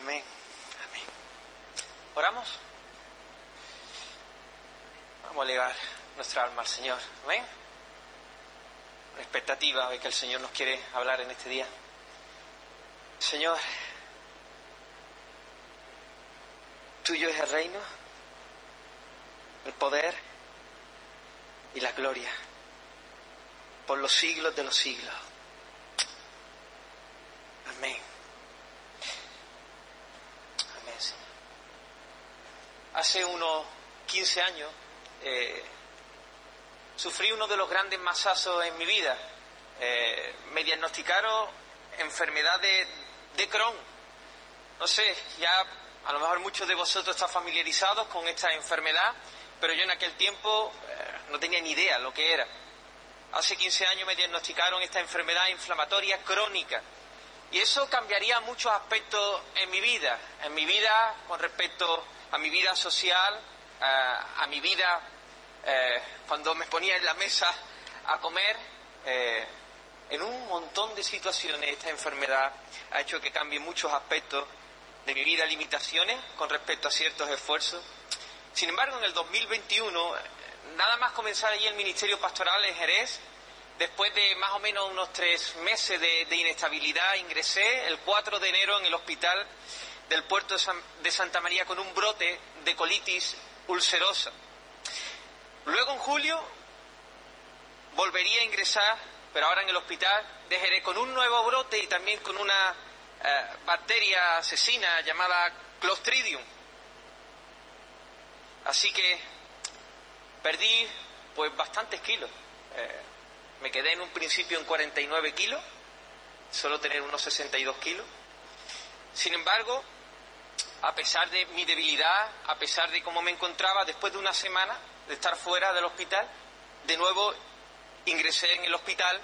Amén. Amén. ¿Oramos? Vamos a elevar nuestra alma al Señor. Amén. Una expectativa de que el Señor nos quiere hablar en este día. Señor, tuyo es el reino, el poder y la gloria por los siglos de los siglos. Amén. Amén, Señor. Hace unos 15 años eh, sufrí uno de los grandes masazos en mi vida. Eh, me diagnosticaron enfermedad de, Crohn. No sé, ya a lo mejor muchos de vosotros están familiarizados con esta enfermedad, pero yo en aquel tiempo eh, no tenía ni idea lo que era. Hace 15 años me diagnosticaron esta enfermedad inflamatoria crónica. Y eso cambiaría muchos aspectos en mi vida, en mi vida con respecto a mi vida social, a, mi vida eh, cuando me ponía en la mesa a comer. Eh, en un montón de situaciones esta enfermedad ha hecho que cambie muchos aspectos de mi vida, limitaciones con respecto a ciertos esfuerzos. Sin embargo, en el 2021 nada más comenzar allí el ministerio pastoral en Jerez, después de más o menos unos tres meses de, inestabilidad, ingresé el 4 de enero en el hospital del puerto de, Santa María con un brote de colitis ulcerosa. Luego en julio volvería a ingresar, pero ahora en el hospital de Jerez, con un nuevo brote y también con una eh, bacteria asesina llamada Clostridium. Así que Perdí pues bastantes kilos. Eh, me quedé en un principio en 49 kilos, solo tener unos 62 kilos. Sin embargo, a pesar de mi debilidad, a pesar de cómo me encontraba, después de una semana de estar fuera del hospital, de nuevo ingresé en el hospital.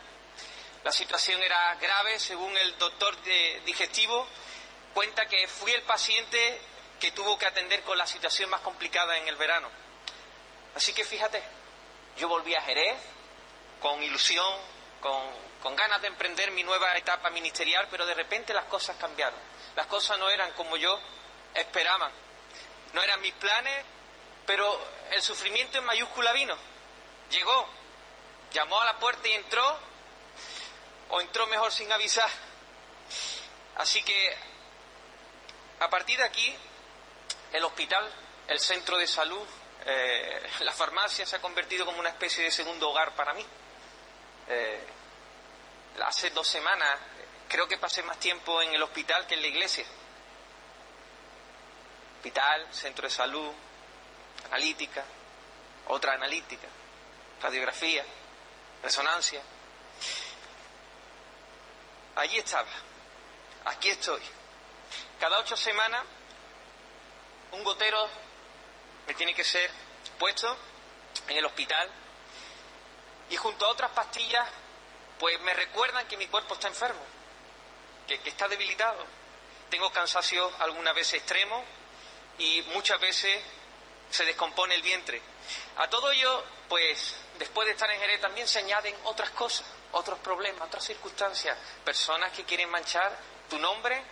La situación era grave, según el doctor digestivo, cuenta que fui el paciente que tuvo que atender con la situación más complicada en el verano. Así que fíjate, yo volví a Jerez con ilusión, con, ganas de emprender mi nueva etapa ministerial, pero de repente las cosas cambiaron. Las cosas no eran como yo esperaba. No eran mis planes, pero el sufrimiento en mayúscula vino. Llegó, llamó a la puerta y entró, o entró mejor sin avisar. Así que a partir de aquí, el hospital, el centro de salud, eh, la farmacia se ha convertido como una especie de segundo hogar para mí. Eh, hace dos semanas creo que pasé más tiempo en el hospital que en la iglesia. Hospital, centro de salud, analítica, otra analítica, radiografía, resonancia. Allí estaba, aquí estoy. Cada ocho semanas un gotero me tiene que ser puesto en el hospital y junto a otras pastillas pues me recuerdan que mi cuerpo está enfermo, que, está debilitado. Tengo cansancio algunas veces extremo y muchas veces se descompone el vientre. A todo ello, pues después de estar en Jerez también se añaden otras cosas, otros problemas, otras circunstancias, personas que quieren manchar tu nombre,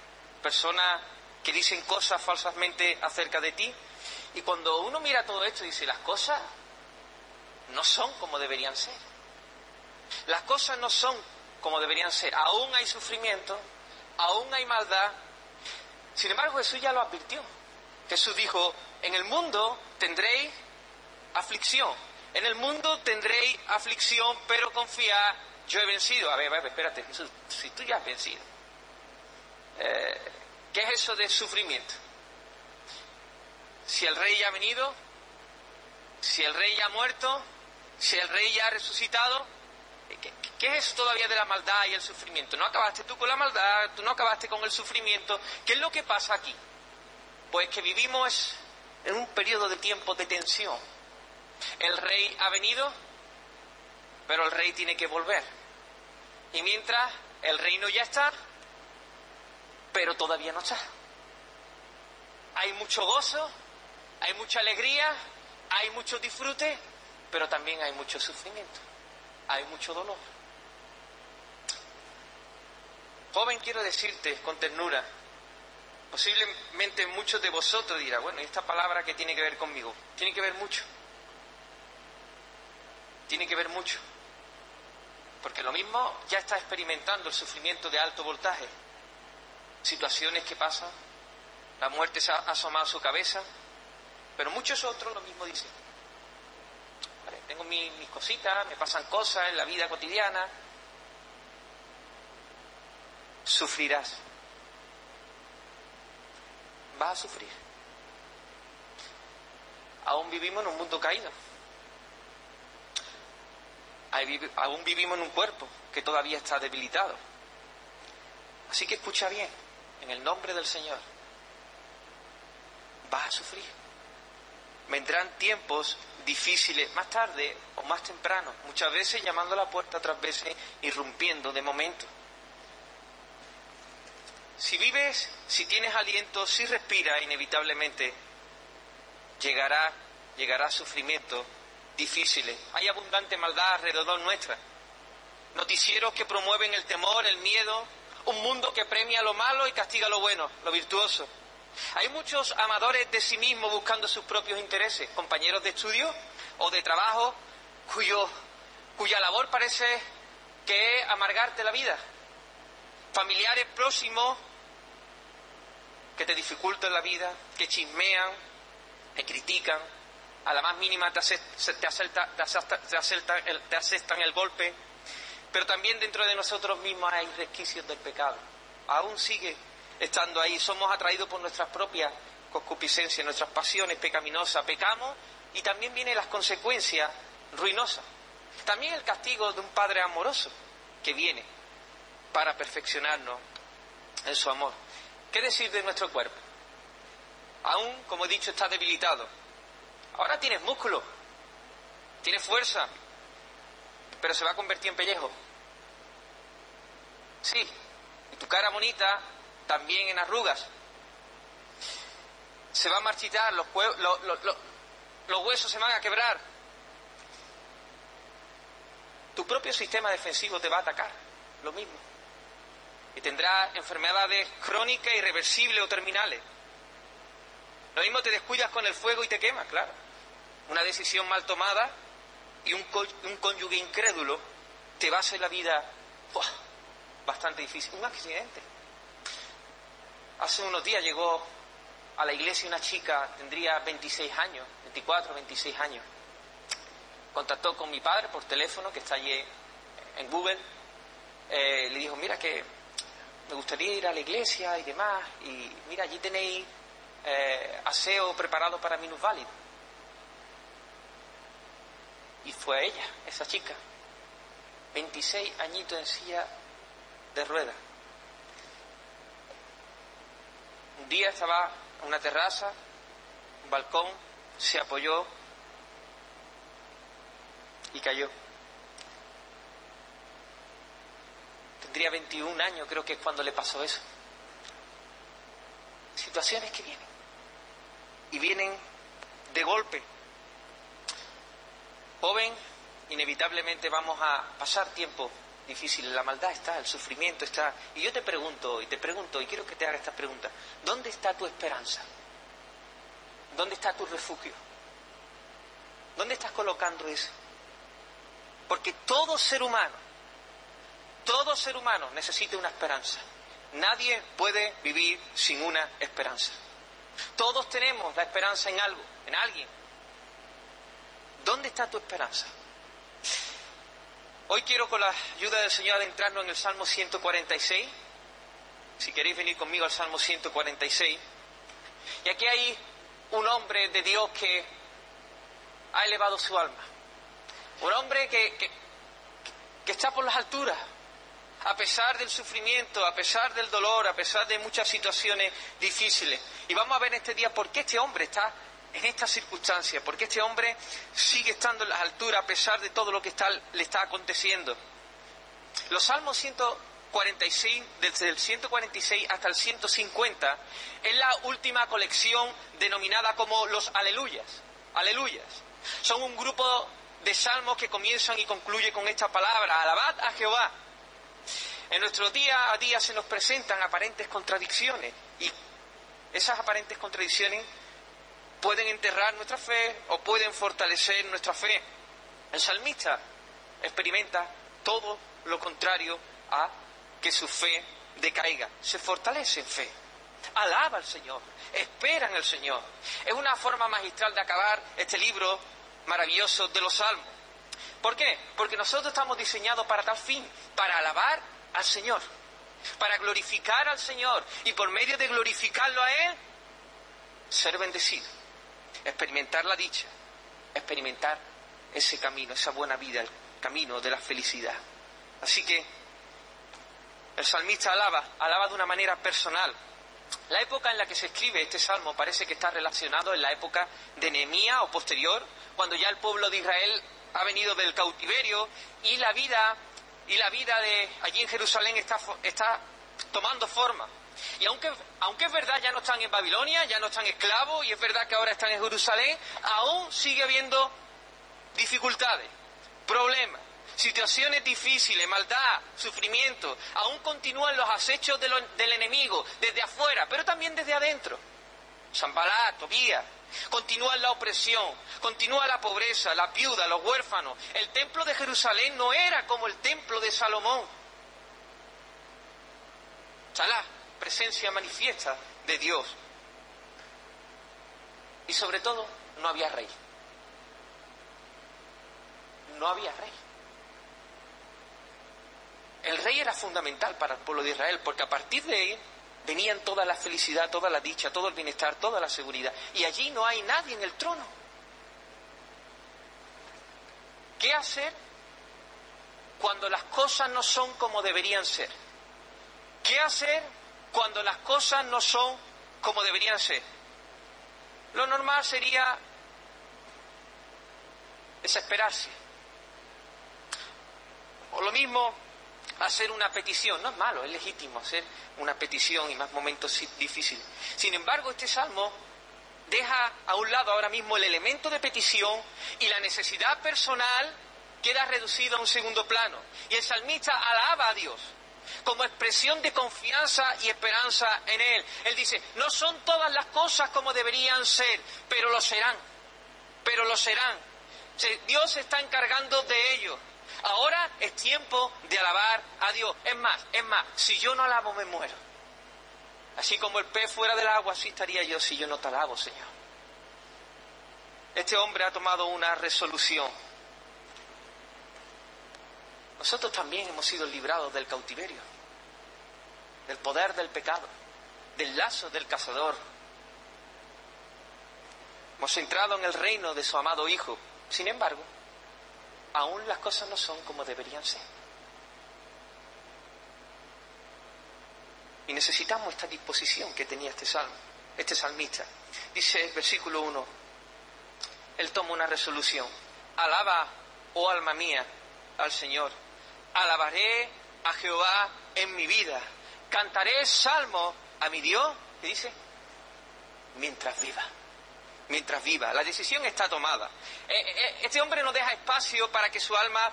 personas que dicen cosas falsamente acerca de ti, y cuando uno mira todo esto, dice, las cosas no son como deberían ser. Las cosas no son como deberían ser. Aún hay sufrimiento, aún hay maldad. Sin embargo, Jesús ya lo advirtió. Jesús dijo, en el mundo tendréis aflicción. En el mundo tendréis aflicción, pero confiad, yo he vencido. A ver, a ver, espérate, Jesús, si tú ya has vencido. Eh, ¿Qué es eso de sufrimiento? si el rey ya ha venido, si el rey ya ha muerto, si el rey ya ha resucitado, ¿qué, es todavía de la maldad y el sufrimiento? No acabaste tú con la maldad, tú no acabaste con el sufrimiento. ¿Qué es lo que pasa aquí? Pues que vivimos en un periodo de tiempo de tensión. El rey ha venido, pero el rey tiene que volver. Y mientras el reino ya está, pero todavía no está. Hay mucho gozo, hay mucha alegría, hay mucho disfrute, pero también hay mucho sufrimiento, hay mucho dolor. Joven, quiero decirte con ternura, Posiblemente muchos de vosotros dirán, bueno, ¿y esta palabra qué tiene que ver conmigo? Tiene que ver mucho. Tiene que ver mucho. Porque lo mismo ya está experimentando el sufrimiento de alto voltaje. Situaciones que pasan, la muerte se ha asomado a su cabeza, pero muchos otros lo mismo dicen. tengo mis, mis cositas, me pasan cosas en la vida cotidiana. Sufrirás vas a sufrir. Aún vivimos en un mundo caído. Aún vivimos en un cuerpo que todavía está debilitado. Así que escucha bien, en el nombre del Señor, vas a sufrir. Vendrán tiempos difíciles más tarde o más temprano, muchas veces llamando a la puerta, otras veces irrumpiendo de momento. Si vives, si tienes aliento, si respiras, inevitablemente llegará, llegará sufrimiento difíciles. Hay abundante maldad alrededor nuestra. Noticieros que promueven el temor, el miedo, un mundo que premia lo malo y castiga lo bueno, lo virtuoso. Hay muchos amadores de sí mismos buscando sus propios intereses, compañeros de estudio o de trabajo cuya labor parece que es amargarte la vida, familiares próximos que te dificultan la vida, que chismean, que critican, a la más mínima te, aceptan el golpe, pero también dentro de nosotros mismos hay resquicios del pecado. Aún sigue estando ahí, somos atraídos por nuestras propias concupiscencias, nuestras pasiones pecaminosas, pecamos y también vienen las consecuencias ruinosas. También el castigo de un Padre amoroso que viene para perfeccionarnos en su amor. ¿Qué decir de nuestro cuerpo? Aún, como he dicho, está debilitado. Ahora tienes músculo, tienes fuerza, pero se va a convertir en pellejo. Sí, y tu cara bonita también en arrugas. Se va a marchitar, los, los huesos se van a quebrar. Tu propio sistema defensivo te va a atacar, lo mismo y tendrá enfermedades crónicas, irreversibles o terminales. Lo mismo te descuidas con el fuego y te quemas, claro. Una decisión mal tomada y un, un cónyuge incrédulo te va a hacer la vida bastante difícil. Un accidente. Hace unos días llegó a la iglesia una chica, tendría 26 años, 24, 26 años. Contactó con mi padre por teléfono, que está allí en Google. Eh, le dijo, mira que me gustaría ir a la iglesia y demás, y mira, allí tenéis eh, aseo preparado para minusválidos. Y fue ella, esa chica, 26 añitos en silla de ruedas. Un día estaba en una terraza, un balcón, se apoyó y cayó. Tendría 21 años, creo que es cuando le pasó eso. Situaciones que vienen. Y vienen de golpe. Joven, inevitablemente vamos a pasar tiempo difícil. La maldad está, el sufrimiento está. Y yo te pregunto, y te pregunto, y quiero que te haga esta pregunta. ¿Dónde está tu esperanza? ¿Dónde está tu refugio? ¿Dónde estás colocando eso? Porque todo ser humano todo ser humano necesita una esperanza. Nadie puede vivir sin una esperanza. Todos tenemos la esperanza en algo, en alguien. ¿Dónde está tu esperanza? Hoy quiero con la ayuda del Señor adentrarnos en el Salmo 146. Si queréis venir conmigo al Salmo 146. Y aquí hay un hombre de Dios que ha elevado su alma. Un hombre que, que, que está por las alturas, a pesar del sufrimiento, a pesar del dolor, a pesar de muchas situaciones difíciles. Y vamos a ver este día por qué este hombre está en estas circunstancias, por qué este hombre sigue estando en las alturas a pesar de todo lo que le está aconteciendo. Los Salmos 146, desde el 146 hasta el 150, es la última colección denominada como los aleluyas. Aleluyas. Son un grupo de salmos que comienzan y concluyen con esta palabra, alabad a Jehová en nuestro día a día se nos presentan aparentes contradicciones y esas aparentes contradicciones pueden enterrar nuestra fe o pueden fortalecer nuestra fe. El salmista experimenta todo lo contrario a que su fe decaiga, se fortalece en fe, alaba al Señor, espera en el Señor. Es una forma magistral de acabar este libro maravilloso de los salmos. ¿Por qué? Porque nosotros estamos diseñados para tal fin, para alabar al Señor, para glorificar al Señor y por medio de glorificarlo a Él, ser bendecido, experimentar la dicha, experimentar ese camino, esa buena vida, el camino de la felicidad. Así que el salmista alaba, alaba de una manera personal. La época en la que se escribe este salmo parece que está relacionado en la época de Nehemías o posterior, cuando ya el pueblo de Israel ha venido del cautiverio y la vida y la vida de allí en Jerusalén está, está tomando forma. Y aunque, aunque es verdad, ya no están en Babilonia, ya no están esclavos, y es verdad que ahora están en Jerusalén, aún sigue habiendo dificultades, problemas situaciones difíciles, maldad, sufrimiento, aún continúan los acechos del enemigo desde afuera, pero también desde adentro. Zambalá, Tobías, continúa la opresión, continúa la pobreza, la viuda, los huérfanos. El templo de Jerusalén no era como el templo de Salomón. Chalá, presencia manifiesta de Dios. Y sobre todo, no había rey. No había rey. El rey era fundamental para el pueblo de Israel, porque a partir de él venían toda la felicidad, toda la dicha, todo el bienestar, toda la seguridad. Y allí no hay nadie en el trono. ¿Qué hacer cuando las cosas no son como deberían ser? ¿Qué hacer cuando las cosas no son como deberían ser? Lo normal sería desesperarse. O lo mismo hacer una petición. No es malo, es legítimo hacer una petición y más momentos difíciles. Sin embargo, este salmo deja a un lado ahora mismo el elemento de petición y la necesidad personal queda reducido a un segundo plano. Y el salmista alaba a Dios como expresión de confianza y esperanza en Él. Él dice, no son todas las cosas como deberían ser, pero lo serán, pero lo serán. Dios se está encargando de ello. Ahora es tiempo de alabar a Dios. Es más, es más, si yo no alabo me muero. Así como el pez fuera del agua, así estaría yo si yo no te alabo, Señor. Este hombre ha tomado una resolución. Nosotros también hemos sido librados del cautiverio, del poder del pecado, del lazo del cazador. Hemos entrado en el reino de su amado Hijo. Sin embargo, aún las cosas no son como deberían ser. Y necesitamos esta disposición que tenía este salmo, este salmista. Dice versículo 1, él toma una resolución. Alaba, oh alma mía, al Señor. Alabaré a Jehová en mi vida. Cantaré salmo a mi Dios, ¿qué dice? Mientras viva mientras viva. La decisión está tomada. Eh, eh, este hombre no deja espacio para que su alma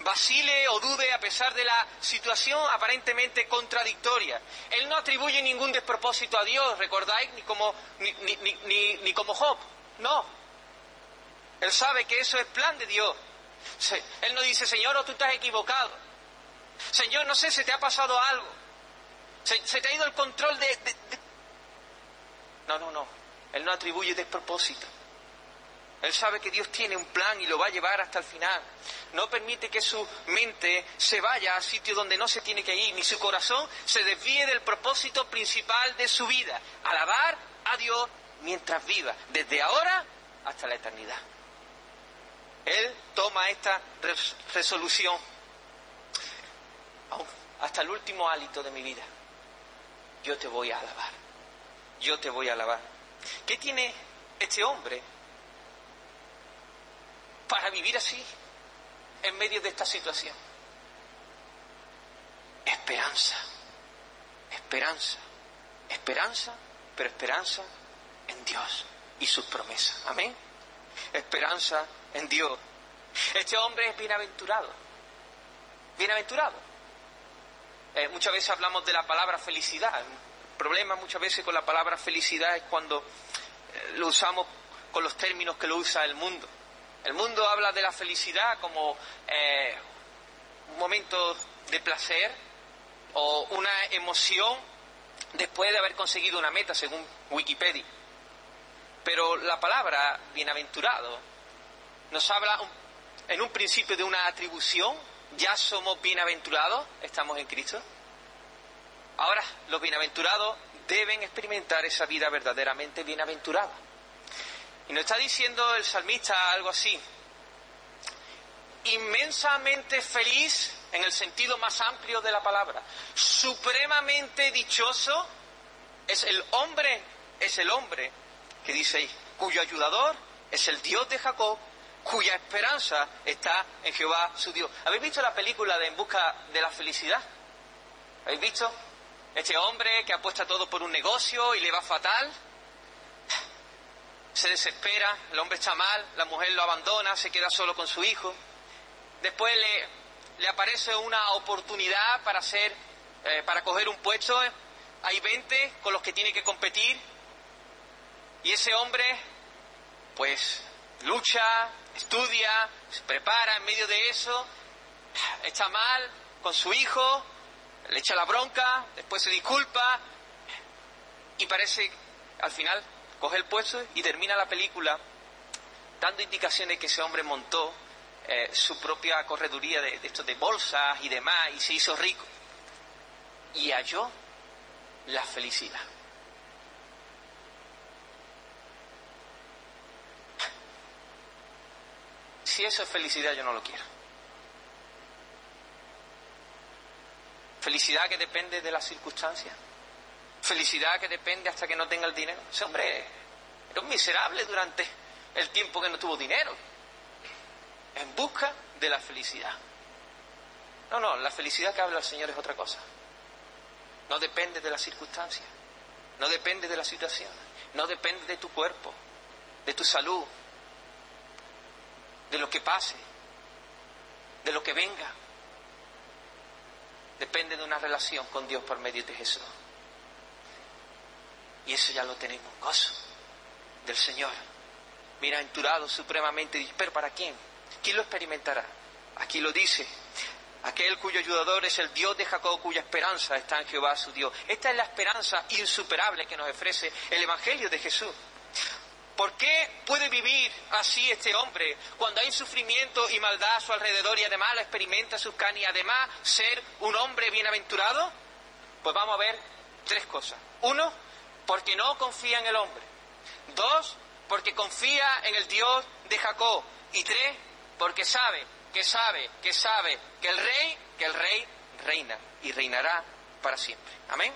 vacile o dude a pesar de la situación aparentemente contradictoria. Él no atribuye ningún despropósito a Dios, recordáis, ni como, ni, ni, ni, como Job. No. Él sabe que eso es plan de Dios. Él no dice, Señor, o tú estás equivocado. Señor, no sé, se te ha pasado algo. Se, te ha ido el control de... No, no, no. Él no atribuye despropósito. Él sabe que Dios tiene un plan y lo va a llevar hasta el final. No permite que su mente se vaya a sitio donde no se tiene que ir, ni su corazón se desvíe del propósito principal de su vida, alabar a Dios mientras viva, desde ahora hasta la eternidad. Él toma esta resolución hasta el último hálito de mi vida. Yo te voy a alabar. Yo te voy a alabar. ¿Qué tiene este hombre para vivir así en medio de esta situación? Esperanza, esperanza, esperanza, pero esperanza en Dios y sus promesas. Amén. Esperanza en Dios. Este hombre es bienaventurado. Bienaventurado. Eh, muchas veces hablamos de la palabra felicidad problema muchas veces con la palabra felicidad es cuando eh, lo usamos con los términos que lo usa el mundo. El mundo habla de la felicidad como eh, un momento de placer o una emoción después de haber conseguido una meta, según Wikipedia. Pero la palabra bienaventurado nos habla en un principio de una atribución, ya somos bienaventurados, estamos en Cristo. Ahora, los bienaventurados deben experimentar esa vida verdaderamente bienaventurada. Y nos está diciendo el salmista algo así, inmensamente feliz en el sentido más amplio de la palabra, supremamente dichoso es el hombre, es el hombre que dice ahí, cuyo ayudador es el Dios de Jacob, cuya esperanza está en Jehová su Dios. ¿Habéis visto la película de En busca de la felicidad? ¿Habéis visto? Este hombre que apuesta todo por un negocio y le va fatal, se desespera, el hombre está mal, la mujer lo abandona, se queda solo con su hijo. Después le, le aparece una oportunidad para hacer, eh, para coger un puesto. Hay 20 con los que tiene que competir. Y ese hombre, pues, lucha, estudia, se prepara en medio de eso, está mal con su hijo, le echa la bronca, después se disculpa y parece, al final, coge el puesto y termina la película dando indicaciones que ese hombre montó eh, su propia correduría de, de, de bolsas y demás y se hizo rico. Y halló la felicidad. Si eso es felicidad, yo no lo quiero. Felicidad que depende de las circunstancias. Felicidad que depende hasta que no tenga el dinero. Ese hombre era un miserable durante el tiempo que no tuvo dinero. En busca de la felicidad. No, no, la felicidad que habla el Señor es otra cosa. No depende de las circunstancias. No depende de la situación. No depende de tu cuerpo, de tu salud, de lo que pase, de lo que venga. Depende de una relación con Dios por medio de Jesús. Y eso ya lo tenemos, gozo del Señor. Bienaventurado supremamente, pero ¿para quién? ¿Quién lo experimentará? Aquí lo dice, aquel cuyo ayudador es el Dios de Jacob, cuya esperanza está en Jehová su Dios. Esta es la esperanza insuperable que nos ofrece el Evangelio de Jesús. ¿Por qué puede vivir así este hombre cuando hay sufrimiento y maldad a su alrededor y además la experimenta sus canas y además ser un hombre bienaventurado? Pues vamos a ver tres cosas. Uno, porque no confía en el hombre. Dos, porque confía en el Dios de Jacob. Y tres, porque sabe, que sabe, que sabe que el rey, que el rey reina y reinará para siempre. Amén.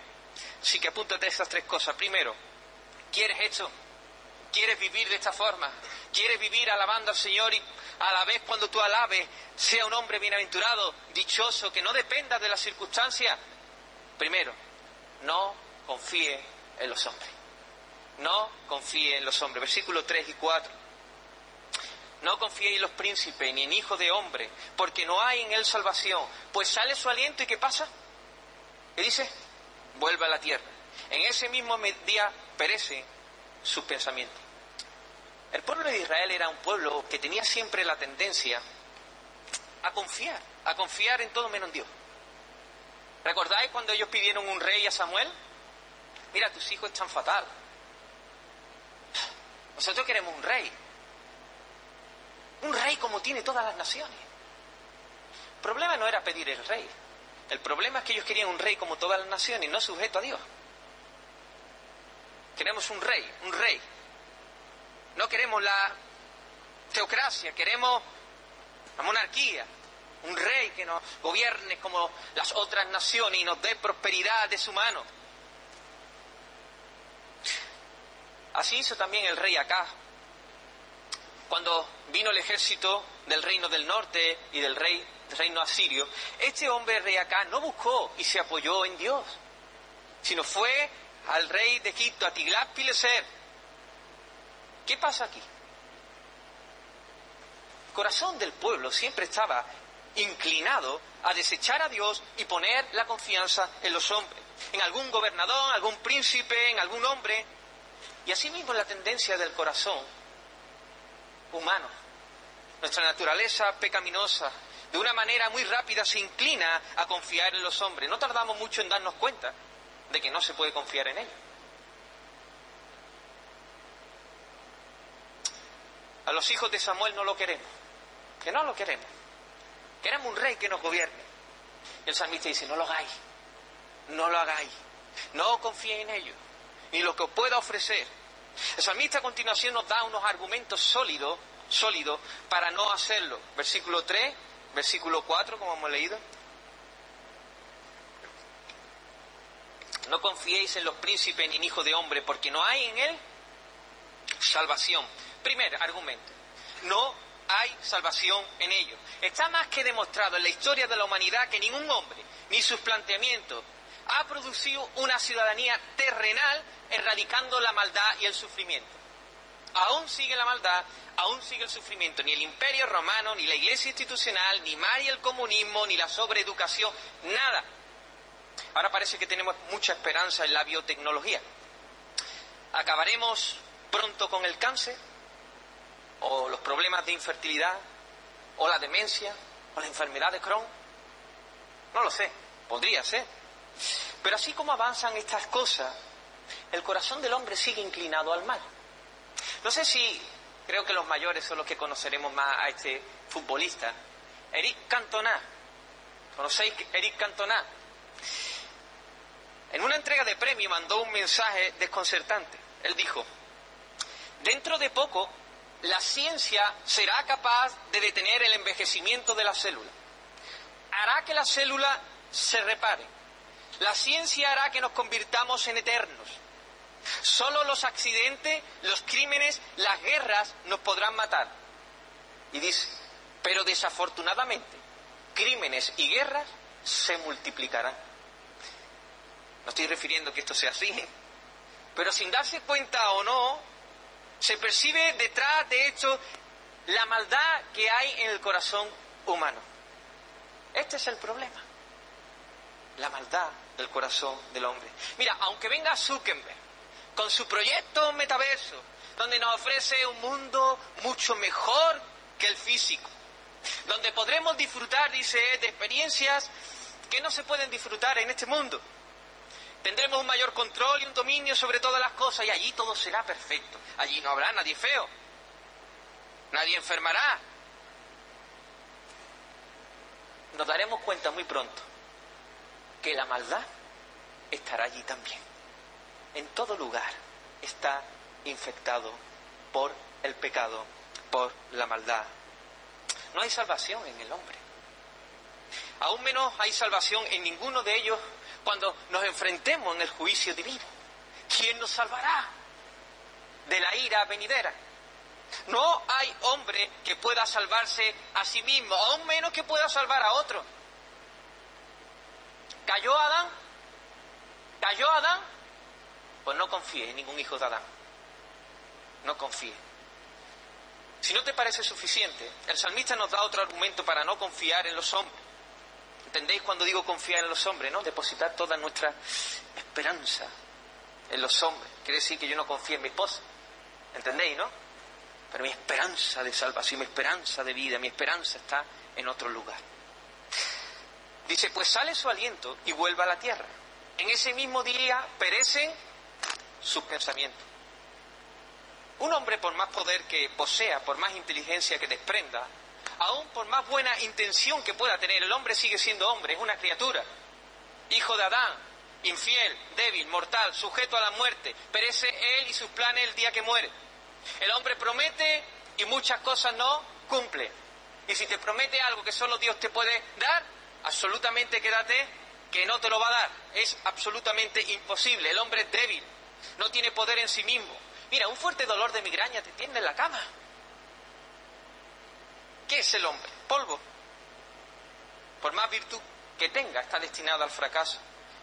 Así que apúntate estas tres cosas. Primero, ¿quieres esto? ¿Quieres vivir de esta forma? ¿Quieres vivir alabando al Señor y a la vez cuando tú alabes sea un hombre bienaventurado, dichoso, que no dependa de las circunstancias? Primero, no confíe en los hombres. No confíe en los hombres. Versículos 3 y 4. No confíe en los príncipes ni en hijos de hombre, porque no hay en él salvación. Pues sale su aliento y ¿qué pasa? ¿Qué dice? Vuelve a la tierra. En ese mismo día perece sus pensamientos. El pueblo de Israel era un pueblo que tenía siempre la tendencia a confiar, a confiar en todo menos en Dios. ¿Recordáis cuando ellos pidieron un rey a Samuel? Mira, tus hijos están fatal. Nosotros queremos un rey. Un rey como tiene todas las naciones. El problema no era pedir el rey. El problema es que ellos querían un rey como todas las naciones, no sujeto a Dios. Queremos un rey, un rey. No queremos la teocracia, queremos la monarquía, un rey que nos gobierne como las otras naciones y nos dé prosperidad de su mano. Así hizo también el rey acá. Cuando vino el ejército del reino del norte y del rey del reino asirio, este hombre rey acá no buscó y se apoyó en Dios, sino fue al rey de Egipto, a Tiglat-Pileser. ¿Qué pasa aquí? El corazón del pueblo siempre estaba inclinado a desechar a Dios y poner la confianza en los hombres. en algún gobernador, en algún príncipe, en algún hombre. Y asimismo la tendencia del corazón humano. Nuestra naturaleza pecaminosa, de una manera muy rápida, se inclina a confiar en los hombres. No tardamos mucho en darnos cuenta de que no se puede confiar en ellos. Los hijos de Samuel no lo queremos, que no lo queremos. Queremos un rey que nos gobierne. Y el salmista dice, no lo hagáis, no lo hagáis, no confíen en ellos, ni lo que os pueda ofrecer. El salmista a continuación nos da unos argumentos sólidos, sólidos para no hacerlo. Versículo 3, versículo 4, como hemos leído. No confiéis en los príncipes ni en hijos de hombre, porque no hay en él salvación. Primer argumento, no hay salvación en ellos. Está más que demostrado en la historia de la humanidad que ningún hombre, ni sus planteamientos, ha producido una ciudadanía terrenal erradicando la maldad y el sufrimiento. Aún sigue la maldad, aún sigue el sufrimiento. Ni el imperio romano, ni la iglesia institucional, ni más el comunismo, ni la sobreeducación, nada. Ahora parece que tenemos mucha esperanza en la biotecnología. Acabaremos pronto con el cáncer, o los problemas de infertilidad, o la demencia, o la enfermedad de Crohn. No lo sé, podría ser. Pero así como avanzan estas cosas, el corazón del hombre sigue inclinado al mal. No sé si, creo que los mayores son los que conoceremos más a este futbolista, Eric Cantona. ¿Conocéis Eric Cantona? En una entrega de premio mandó un mensaje desconcertante. Él dijo, dentro de poco la ciencia será capaz de detener el envejecimiento de la célula. Hará que la célula se repare. La ciencia hará que nos convirtamos en eternos. Solo los accidentes, los crímenes, las guerras nos podrán matar. Y dice, pero desafortunadamente, crímenes y guerras se multiplicarán. No estoy refiriendo que esto sea así, pero sin darse cuenta o no, se percibe detrás de esto la maldad que hay en el corazón humano. Este es el problema. La maldad del corazón del hombre. Mira, aunque venga Zuckerberg con su proyecto metaverso, donde nos ofrece un mundo mucho mejor que el físico, donde podremos disfrutar, dice, de experiencias que no se pueden disfrutar en este mundo. Tendremos un mayor control y un dominio sobre todas las cosas y allí todo será perfecto. Allí no habrá nadie feo. Nadie enfermará. Nos daremos cuenta muy pronto que la maldad estará allí también. En todo lugar está infectado por el pecado, por la maldad. No hay salvación en el hombre. Aún menos hay salvación en ninguno de ellos cuando nos enfrentemos en el juicio divino. ¿Quién nos salvará de la ira venidera? No hay hombre que pueda salvarse a sí mismo, aún menos que pueda salvar a otro. ¿Cayó Adán? ¿Cayó Adán? Pues no confíe en ningún hijo de Adán. No confíe. Si no te parece suficiente, el salmista nos da otro argumento para no confiar en los hombres. ¿Entendéis cuando digo confiar en los hombres, no? Depositar toda nuestra esperanza en los hombres. Quiere decir que yo no confío en mi esposa. ¿Entendéis, no? Pero mi esperanza de salvación, mi esperanza de vida, mi esperanza está en otro lugar. Dice, pues sale su aliento y vuelve a la tierra. En ese mismo día perecen sus pensamientos. Un hombre, por más poder que posea, por más inteligencia que desprenda, aún por más buena intención que pueda tener, el hombre sigue siendo hombre, es una criatura, hijo de Adán, infiel, débil, mortal, sujeto a la muerte, perece él y sus planes el día que muere. El hombre promete y muchas cosas no cumple. Y si te promete algo que solo Dios te puede dar, absolutamente quédate que no te lo va a dar. Es absolutamente imposible. El hombre es débil, no tiene poder en sí mismo. Mira, un fuerte dolor de migraña te tiende en la cama. ¿Qué es el hombre? Polvo. Por más virtud que tenga, está destinado al fracaso.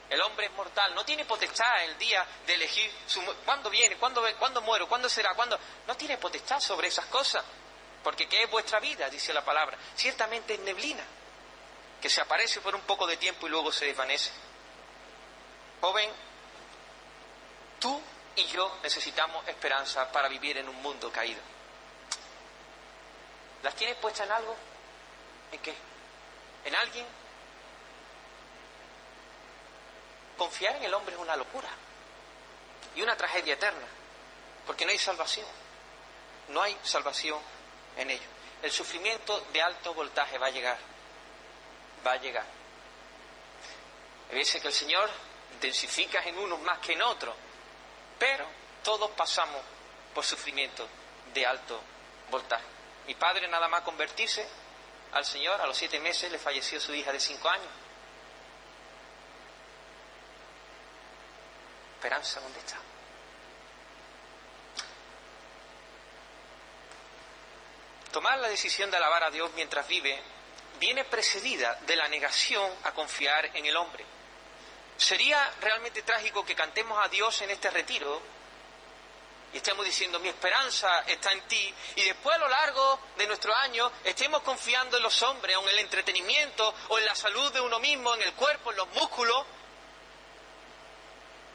El hombre es mortal, no tiene potestad el día de elegir su, cuándo viene, cuándo, cuándo muero, cuándo será, cuándo. No tiene potestad sobre esas cosas. Porque ¿qué es vuestra vida? Dice la palabra. Ciertamente es neblina, que se aparece por un poco de tiempo y luego se desvanece. Joven, tú y yo necesitamos esperanza para vivir en un mundo caído. ¿Las tienes puestas en algo? ¿En qué? ¿En alguien? Confiar en el hombre es una locura y una tragedia eterna, porque no hay salvación. No hay salvación en ello. El sufrimiento de alto voltaje va a llegar. Va a llegar. Veces que el Señor intensifica en unos más que en otros, pero todos pasamos por sufrimiento de alto voltaje. Mi padre nada más convertirse al Señor, a los siete meses le falleció su hija de cinco años. Esperanza, ¿dónde está? Tomar la decisión de alabar a Dios mientras vive viene precedida de la negación a confiar en el hombre. Sería realmente trágico que cantemos a Dios en este retiro y estemos diciendo mi esperanza está en ti y después a lo largo de nuestro año estemos confiando en los hombres o en el entretenimiento o en la salud de uno mismo, en el cuerpo, en los músculos.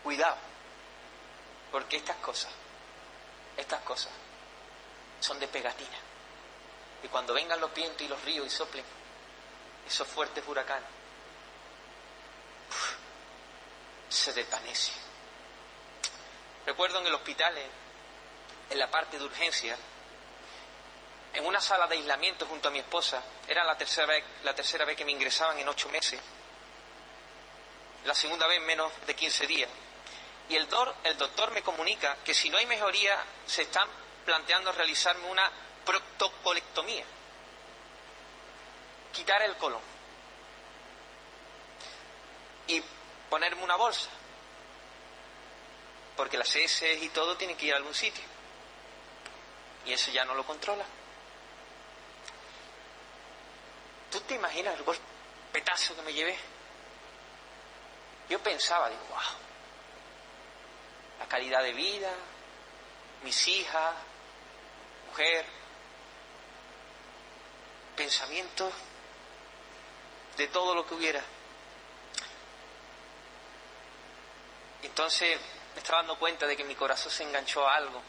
Cuidado, porque estas cosas, estas cosas son de pegatina. Y cuando vengan los vientos y los ríos y soplen esos fuertes huracanes, se desvanece. Recuerdo en el hospital, en la parte de urgencia, en una sala de aislamiento junto a mi esposa, era la tercera vez, la tercera vez que me ingresaban en ocho meses, la segunda vez en menos de 15 días. Y el, el doctor me comunica que si no hay mejoría, se están planteando realizarme una proctocolectomía, quitar el colon. Y ponerme una bolsa, porque las heces y todo tienen que ir a algún sitio, y eso ya no lo controla. ¿Tú te imaginas el golpetazo que me llevé? Yo pensaba, digo, wow, la calidad de vida, mis hijas, mujer, pensamientos de todo lo que hubiera. Entonces me estaba dando cuenta de que mi corazón se enganchó a algo,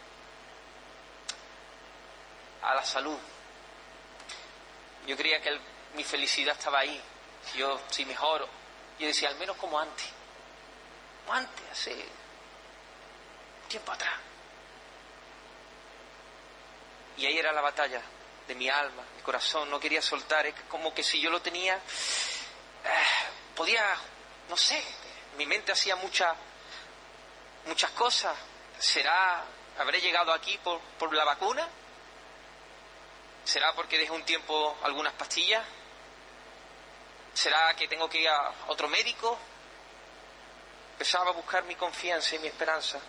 a la salud. Yo creía que mi felicidad estaba ahí, yo si mejoro. Yo decía, al menos como antes, como antes, hace tiempo atrás. Y ahí era la batalla de mi alma, mi corazón, no quería soltar, es como que si yo lo tenía, eh, podía, no sé, mi mente hacía mucha, muchas cosas. ¿Será, habré llegado aquí por la vacuna? ¿Será porque dejé un tiempo algunas pastillas? ¿Será que tengo que ir a otro médico? Empezaba a buscar mi confianza y mi esperanza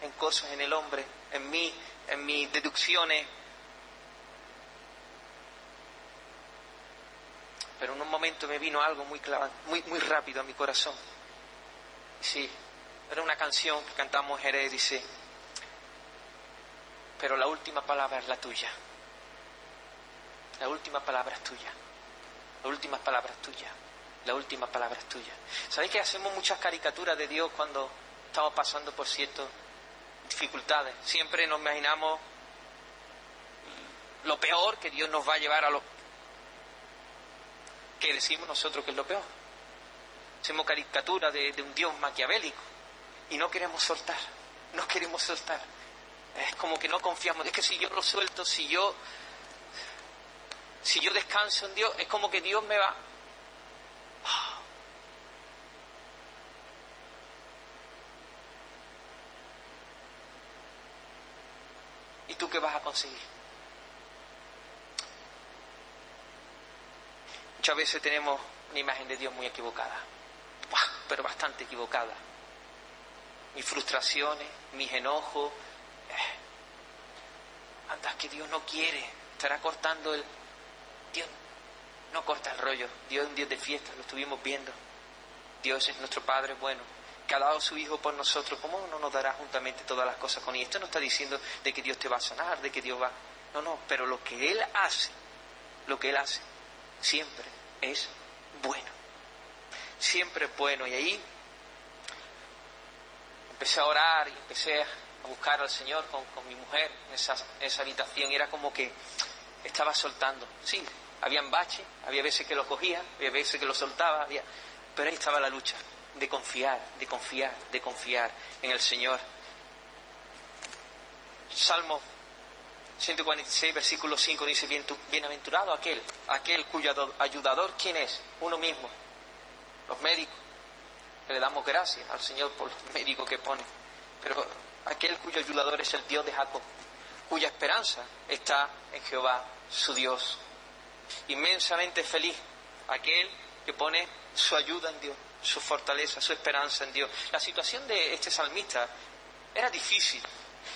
en cosas, en el hombre, en mí, en mis deducciones, pero en un momento me vino algo muy, muy, muy rápido a mi corazón. Sí, era una canción que cantamos Jerez, dice, pero la última palabra es la tuya. La última palabra es tuya. La última palabra es tuya. La última palabra es tuya. ¿Sabéis que hacemos muchas caricaturas de Dios cuando estamos pasando por ciertas dificultades? Siempre nos imaginamos lo peor que Dios nos va a llevar a lo que decimos nosotros que es lo peor. Hacemos caricatura de, un Dios maquiavélico y no queremos soltar, no queremos soltar. Es como que no confiamos. Es que si yo lo suelto, si yo, si yo descanso en Dios, es como que Dios me va. ¿Y tú qué vas a conseguir? Muchas veces tenemos una imagen de Dios muy equivocada, pero bastante equivocada. Mis frustraciones, mis enojos. Eh, anda, que Dios no quiere, estará cortando el... Dios no corta el rollo, Dios es un Dios de fiesta, lo estuvimos viendo. Dios es nuestro Padre bueno, que ha dado su Hijo por nosotros, ¿cómo no nos dará juntamente todas las cosas con él? Esto no está diciendo de que Dios te va a sanar, de que Dios va... No, no, pero lo que Él hace, lo que Él hace, siempre es bueno. Siempre es bueno. Y ahí empecé a orar y empecé a buscar al Señor con, mi mujer en esa, esa habitación y era como que estaba soltando. Sí, habían baches, había veces que lo cogía, había veces que lo soltaba, había... pero ahí estaba la lucha de confiar, de confiar, de confiar en el Señor. Salmo 146, versículo 5 dice, bienaventurado aquel, aquel cuyo ayudador, ¿quién es? Uno mismo. Los médicos, que le damos gracias al Señor por los médicos que pone. Pero aquel cuyo ayudador es el Dios de Jacob, cuya esperanza está en Jehová, su Dios. Inmensamente feliz aquel que pone su ayuda en Dios, su fortaleza, su esperanza en Dios. La situación de este salmista era difícil.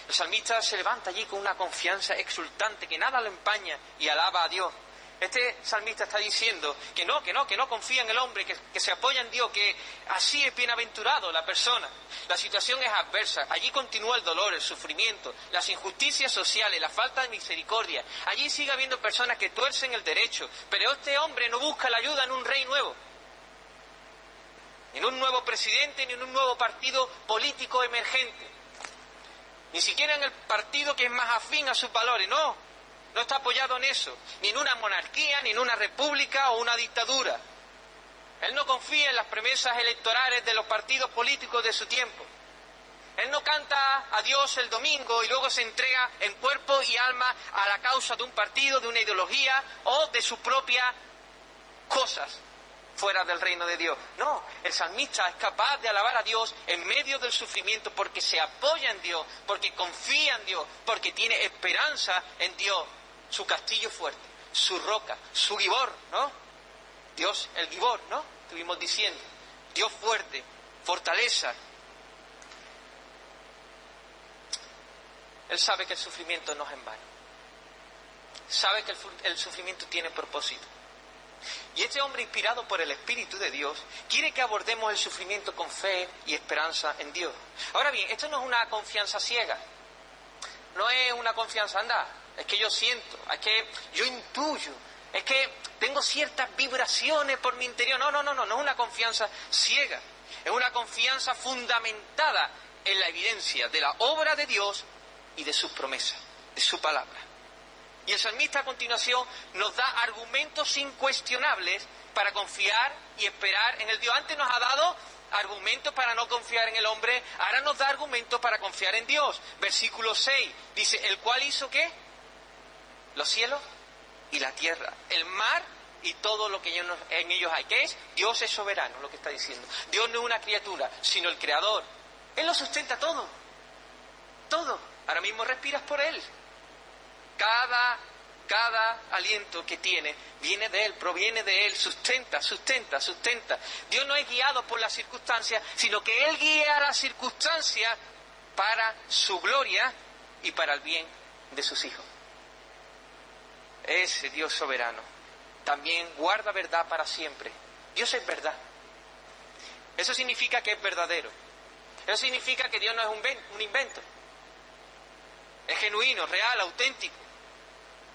El salmista se levanta allí con una confianza exultante que nada lo empaña y alaba a Dios. Este salmista está diciendo que no, que no, que no confía en el hombre, que, se apoya en Dios, que así es bienaventurado la persona. La situación es adversa, allí continúa el dolor, el sufrimiento, las injusticias sociales, la falta de misericordia. Allí sigue habiendo personas que tuercen el derecho, pero este hombre no busca la ayuda en un rey nuevo, ni en un nuevo presidente, ni en un nuevo partido político emergente, ni siquiera en el partido que es más afín a sus valores, no, no está apoyado en eso, ni en una monarquía, ni en una república o una dictadura. Él no confía en las promesas electorales de los partidos políticos de su tiempo. Él no canta a Dios el domingo y luego se entrega en cuerpo y alma a la causa de un partido, de una ideología o de sus propias cosas fuera del reino de Dios. No, el salmista es capaz de alabar a Dios en medio del sufrimiento porque se apoya en Dios, porque confía en Dios, porque tiene esperanza en Dios su castillo fuerte, su roca, su gibor, ¿no? Dios, el gibor, ¿no? Estuvimos diciendo. Dios fuerte, fortaleza. Él sabe que el sufrimiento no es en vano. Sabe que el, el sufrimiento tiene propósito. Y este hombre, inspirado por el Espíritu de Dios, quiere que abordemos el sufrimiento con fe y esperanza en Dios. Ahora bien, esto no es una confianza ciega, no es una confianza andada, es que yo siento, es que yo intuyo, es que tengo ciertas vibraciones por mi interior. No, no, no, no, no es una confianza ciega, es una confianza fundamentada en la evidencia de la obra de Dios y de sus promesas, de su palabra. Y el salmista a continuación nos da argumentos incuestionables para confiar y esperar en el Dios. Antes nos ha dado argumentos para no confiar en el hombre, ahora nos da argumentos para confiar en Dios. Versículo 6 dice, ¿el cual hizo qué? Los cielos y la tierra, el mar y todo lo que en ellos hay. ¿Qué es? Dios es soberano, lo que está diciendo. Dios no es una criatura, sino el creador. Él lo sustenta todo. Todo. Ahora mismo respiras por Él. Cada, cada aliento que tiene viene de Él, proviene de Él, sustenta, sustenta, sustenta. Dios no es guiado por las circunstancias, sino que Él guía las circunstancias para su gloria y para el bien de sus hijos ese Dios soberano, también guarda verdad para siempre. Dios es verdad. Eso significa que es verdadero. Eso significa que Dios no es un, invento. Es genuino, real, auténtico.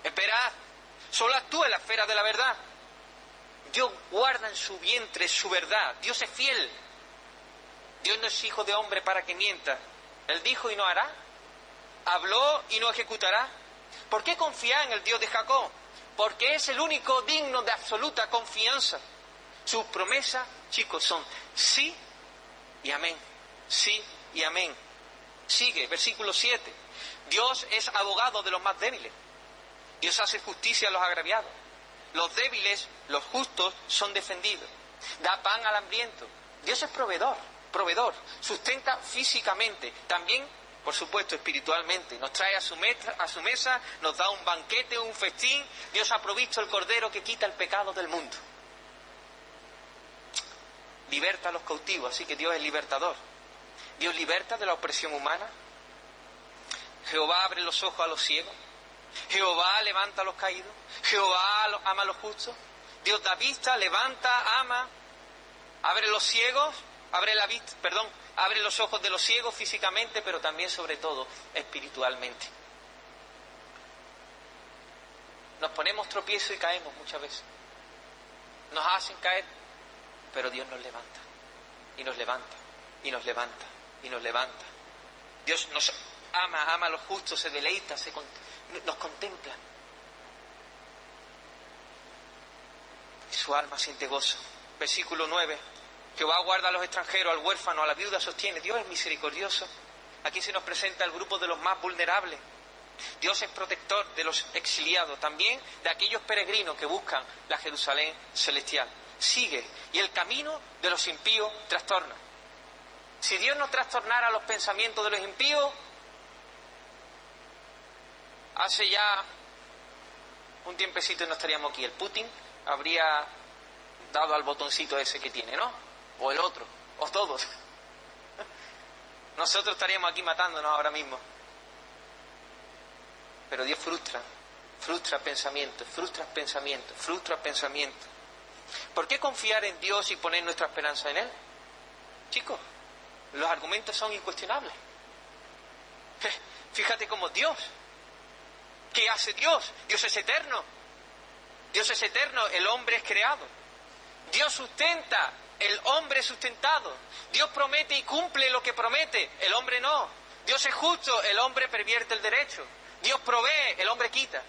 Esperad. Solo actúa en la esfera de la verdad. Dios guarda en su vientre su verdad. Dios es fiel. Dios no es hijo de hombre para que mienta. Él dijo y no hará. Habló y no ejecutará. ¿Por qué confía en el Dios de Jacob? Porque es el único digno de absoluta confianza. Sus promesas, chicos, son sí y amén. Sí y amén. Sigue, versículo 7. Dios es abogado de los más débiles. Dios hace justicia a los agraviados. Los débiles, los justos, son defendidos. Da pan al hambriento. Dios es proveedor, proveedor. Sustenta físicamente. También por supuesto, espiritualmente. Nos trae a su, a su mesa, nos da un banquete, un festín. Dios ha provisto el cordero que quita el pecado del mundo. Liberta a los cautivos, así que Dios es libertador. Dios liberta de la opresión humana. Jehová abre los ojos a los ciegos. Jehová levanta a los caídos. Jehová ama a los justos. Dios da vista, levanta, ama, abre los ciegos, abre la vista, perdón, abre los ojos de los ciegos físicamente, pero también sobre todo espiritualmente. Nos ponemos tropiezo y caemos muchas veces. Nos hacen caer, pero Dios nos levanta, y nos levanta, y nos levanta, y nos levanta. Dios nos ama, ama a los justos, se deleita, se nos contempla. Y su alma siente gozo. Versículo 9. Jehová guarda a los extranjeros, al huérfano, a la viuda sostiene. Dios es misericordioso. Aquí se nos presenta el grupo de los más vulnerables. Dios es protector de los exiliados, también de aquellos peregrinos que buscan la Jerusalén celestial. Sigue y el camino de los impíos trastorna. Si Dios no trastornara los pensamientos de los impíos, hace ya un tiempecito no estaríamos aquí. El Putin habría dado al botoncito ese que tiene, ¿no? O el otro, o todos. Nosotros estaríamos aquí matándonos ahora mismo. Pero Dios frustra, frustra pensamientos, frustra pensamientos, frustra pensamientos. ¿Por qué confiar en Dios y poner nuestra esperanza en Él? Chicos, los argumentos son incuestionables. Fíjate cómo Dios, ¿qué hace Dios? Dios es eterno. Dios es eterno, el hombre es creado. Dios sustenta, el hombre es sustentado. Dios promete y cumple lo que promete, el hombre no. Dios es justo, el hombre pervierte el derecho. Dios provee, el hombre quita.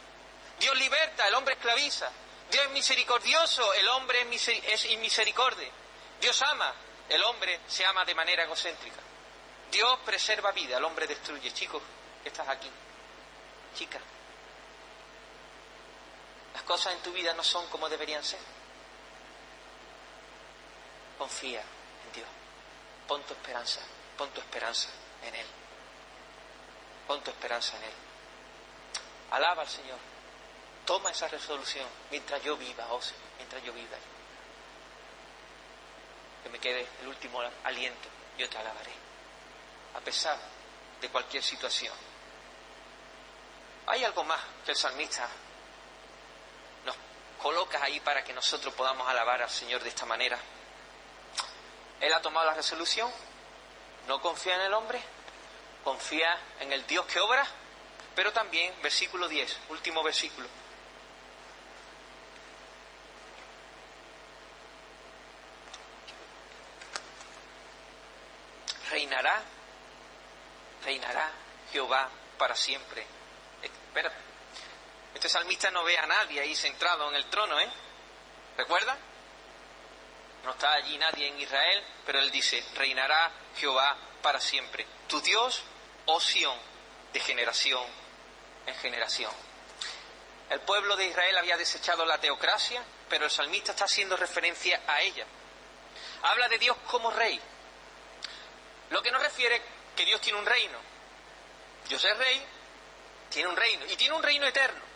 Dios liberta, el hombre esclaviza. Dios es misericordioso, el hombre es, inmisericordia. Dios ama, el hombre se ama de manera egocéntrica. Dios preserva vida, el hombre destruye. Chicos, estás aquí. Chica, las cosas en tu vida no son como deberían ser. Confía en Dios. Pon tu esperanza, pon tu esperanza en Él. Pon tu esperanza en Él. Alaba al Señor. Toma esa resolución mientras yo viva, oh mientras yo viva. Que me quede el último aliento, yo te alabaré. A pesar de cualquier situación. Hay algo más que el salmista nos coloca ahí para que nosotros podamos alabar al Señor de esta manera. Él ha tomado la resolución, no confía en el hombre, confía en el Dios que obra pero también, versículo 10, último versículo. Reinará, reinará Jehová para siempre. Espera, este salmista no ve a nadie ahí centrado en el trono, ¿eh? ¿Recuerda? No está allí nadie en Israel, pero él dice, reinará Jehová para siempre. Tu Dios, oh Sión, de generación en generación. El pueblo de Israel había desechado la teocracia, pero el salmista está haciendo referencia a ella. Habla de Dios como rey. Lo que no refiere que Dios tiene un reino. Dios es rey, tiene un reino, y tiene un reino eterno.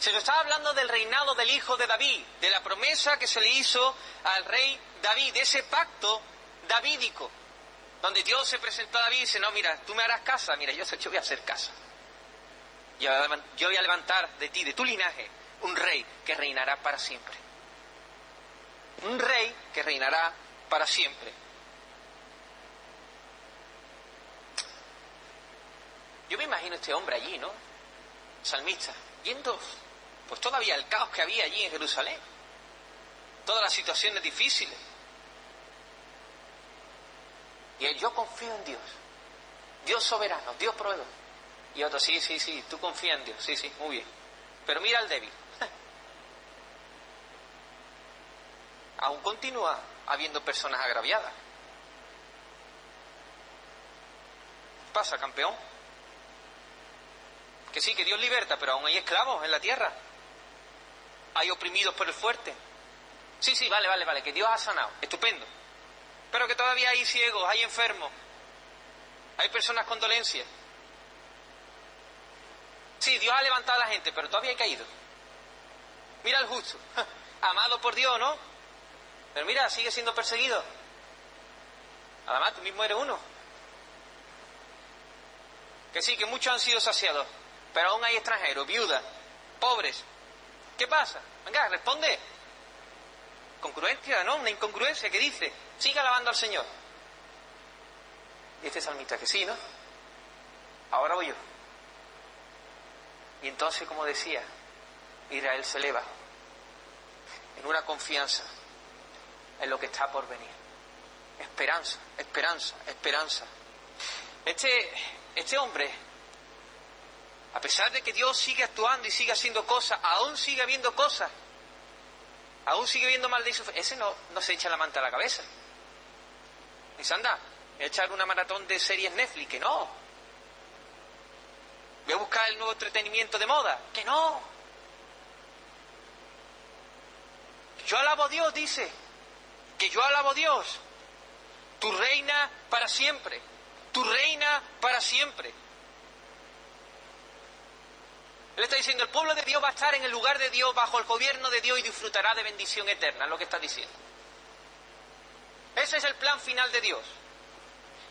Se nos está hablando del reinado del hijo de David, de la promesa que se le hizo al rey David, de ese pacto davídico, donde Dios se presentó a David y dice, no, mira, tú me harás casa, mira, yo, voy a hacer casa. Yo voy a levantar de ti, de tu linaje, un rey que reinará para siempre. Un rey que reinará para siempre. Yo me imagino este hombre allí, ¿no? Salmista, viendo pues todavía el caos que había allí en Jerusalén, todas las situaciones difíciles. Y él, yo confío en Dios, Dios soberano, Dios proveedor. Y otro, sí, sí, sí, tú confías en Dios, sí, sí, muy bien. Pero mira al débil. Aún continúa habiendo personas agraviadas. Pasa, campeón. Que sí, que Dios liberta, pero aún hay esclavos en la tierra. Hay oprimidos por el fuerte. Sí, sí, vale, vale, vale, que Dios ha sanado. Estupendo. Pero que todavía hay ciegos, hay enfermos, hay personas con dolencias. Sí, Dios ha levantado a la gente, pero todavía ha caído. Mira al justo, amado por Dios, ¿no? Pero mira, sigue siendo perseguido. Además, tú mismo eres uno. Que sí, que muchos han sido saciados, pero aún hay extranjeros, viudas, pobres. ¿Qué pasa? Venga, responde. Congruencia, ¿no? Una incongruencia que dice, sigue alabando al Señor. Y este salmista que sí, ¿no? Ahora voy yo. Y entonces, como decía, Israel se eleva en una confianza en lo que está por venir. Esperanza, esperanza, esperanza. Este, este hombre, a pesar de que Dios sigue actuando y sigue haciendo cosas, aún sigue habiendo cosas, aún sigue viendo mal de su ese no, no se echa la manta a la cabeza. Dice, anda, echar una maratón de series Netflix, que no. Voy a buscar el nuevo entretenimiento de moda, que no. Yo alabo a Dios, dice, que yo alabo a Dios. Tu reina para siempre, tu reina para siempre. Él está diciendo, el pueblo de Dios va a estar en el lugar de Dios, bajo el gobierno de Dios y disfrutará de bendición eterna, es lo que está diciendo. Ese es el plan final de Dios.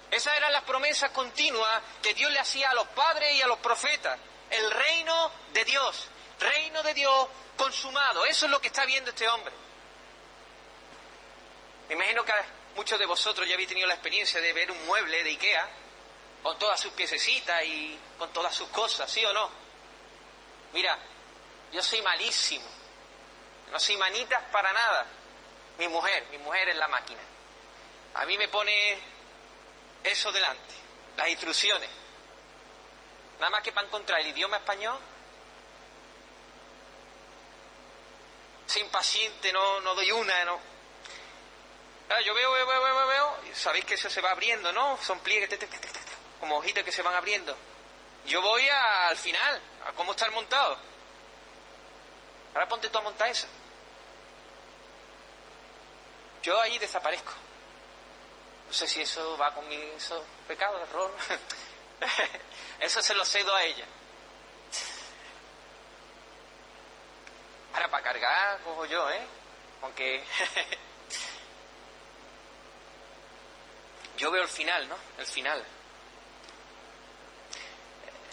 Esas eran las promesas continuas que Dios le hacía a los padres y a los profetas. El reino de Dios, reino de Dios consumado. Eso es lo que está viendo este hombre. Me imagino que muchos de vosotros ya habéis tenido la experiencia de ver un mueble de Ikea con todas sus piececitas y con todas sus cosas, ¿sí o no? Mira, yo soy malísimo. No soy manitas para nada. Mi mujer, mi mujer es la máquina. A mí me pone eso delante, las instrucciones. Nada más que para encontrar el idioma español. Soy impaciente, no, no doy una, no. yo veo, veo, veo, veo, veo, sabéis que eso se va abriendo, ¿no? Son pliegues, como hojitas que se van abriendo. Yo voy al final, a cómo estar montado. Ahora ponte tú a montar eso. Yo ahí desaparezco. No sé si eso va con mi eso, pecado, error. eso se lo cedo a ella. Ahora, para cargar, cojo yo, ¿eh? Aunque. yo veo el final, ¿no? El final.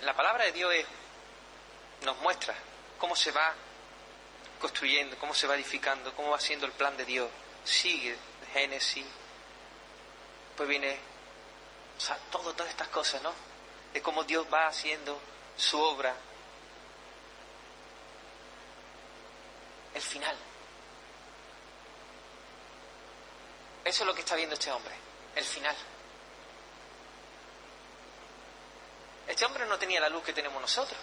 La palabra de Dios nos muestra cómo se va construyendo, cómo se va edificando, cómo va siendo el plan de Dios. Sigue Génesis, pues viene, o sea, todo, todas estas cosas, ¿no? De cómo Dios va haciendo su obra. El final. Eso es lo que está viendo este hombre, el final. Este hombre no tenía la luz que tenemos nosotros.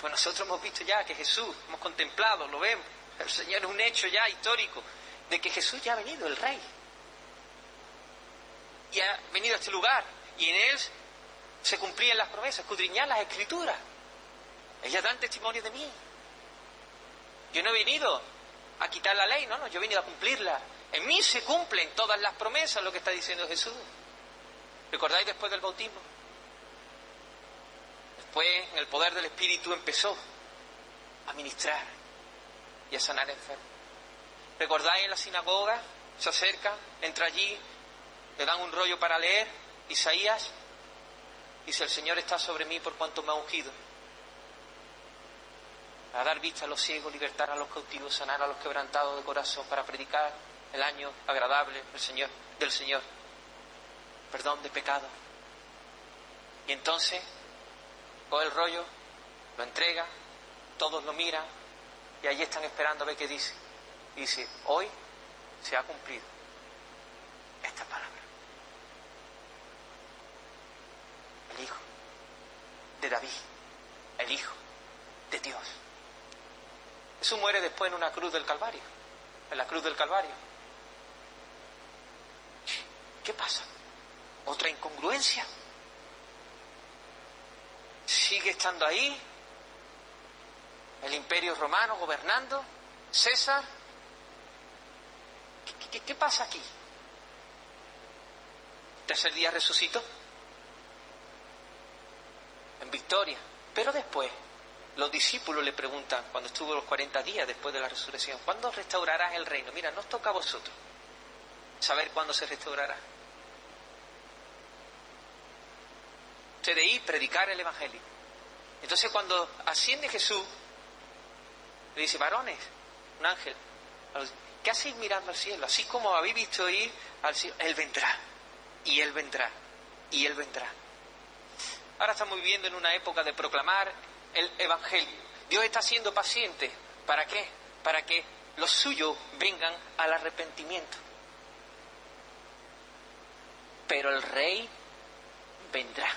Pues nosotros hemos visto ya que Jesús, hemos contemplado, lo vemos. El Señor es un hecho ya histórico de que Jesús ya ha venido, el Rey y ha venido a este lugar y en él se cumplían las promesas, escudriñar las escrituras. Ellas dan testimonio de mí. Yo no he venido a quitar la ley, no, no, yo he venido a cumplirla. En mí se cumplen todas las promesas, lo que está diciendo Jesús. ¿Recordáis después del bautismo? Después, en el poder del Espíritu, empezó a ministrar y a sanar enfermos. ¿Recordáis en la sinagoga? Se acerca, entra allí, le dan un rollo para leer, Isaías, dice, el Señor está sobre mí por cuanto me ha ungido. Para dar vista a los ciegos, libertar a los cautivos, sanar a los quebrantados de corazón, para predicar el año agradable del Señor, del Señor. Perdón de pecado. Y entonces, coge el rollo, lo entrega, todos lo miran y allí están esperando a ver qué dice. Y dice, hoy se ha cumplido esta palabra. el Hijo de David, el Hijo de Dios. Jesús muere después en una cruz del Calvario, en la cruz del Calvario. ¿Qué pasa? ¿Otra incongruencia? ¿Sigue estando ahí el imperio romano gobernando? ¿César? ¿Qué, qué pasa aquí? ¿Tercer día resucitó? en victoria. Pero después, los discípulos le preguntan, cuando estuvo los 40 días después de la resurrección, ¿cuándo restaurarás el reino? Mira, nos toca a vosotros saber cuándo se restaurará. Ustedes ir, predicar el Evangelio. Entonces cuando asciende Jesús, le dice, varones, un ángel, ¿qué hacéis mirando al cielo? Así como habéis visto ir al cielo, Él vendrá, y Él vendrá, y Él vendrá. Ahora estamos viviendo en una época de proclamar el Evangelio. Dios está siendo paciente. ¿Para qué? Para que los suyos vengan al arrepentimiento. Pero el rey vendrá.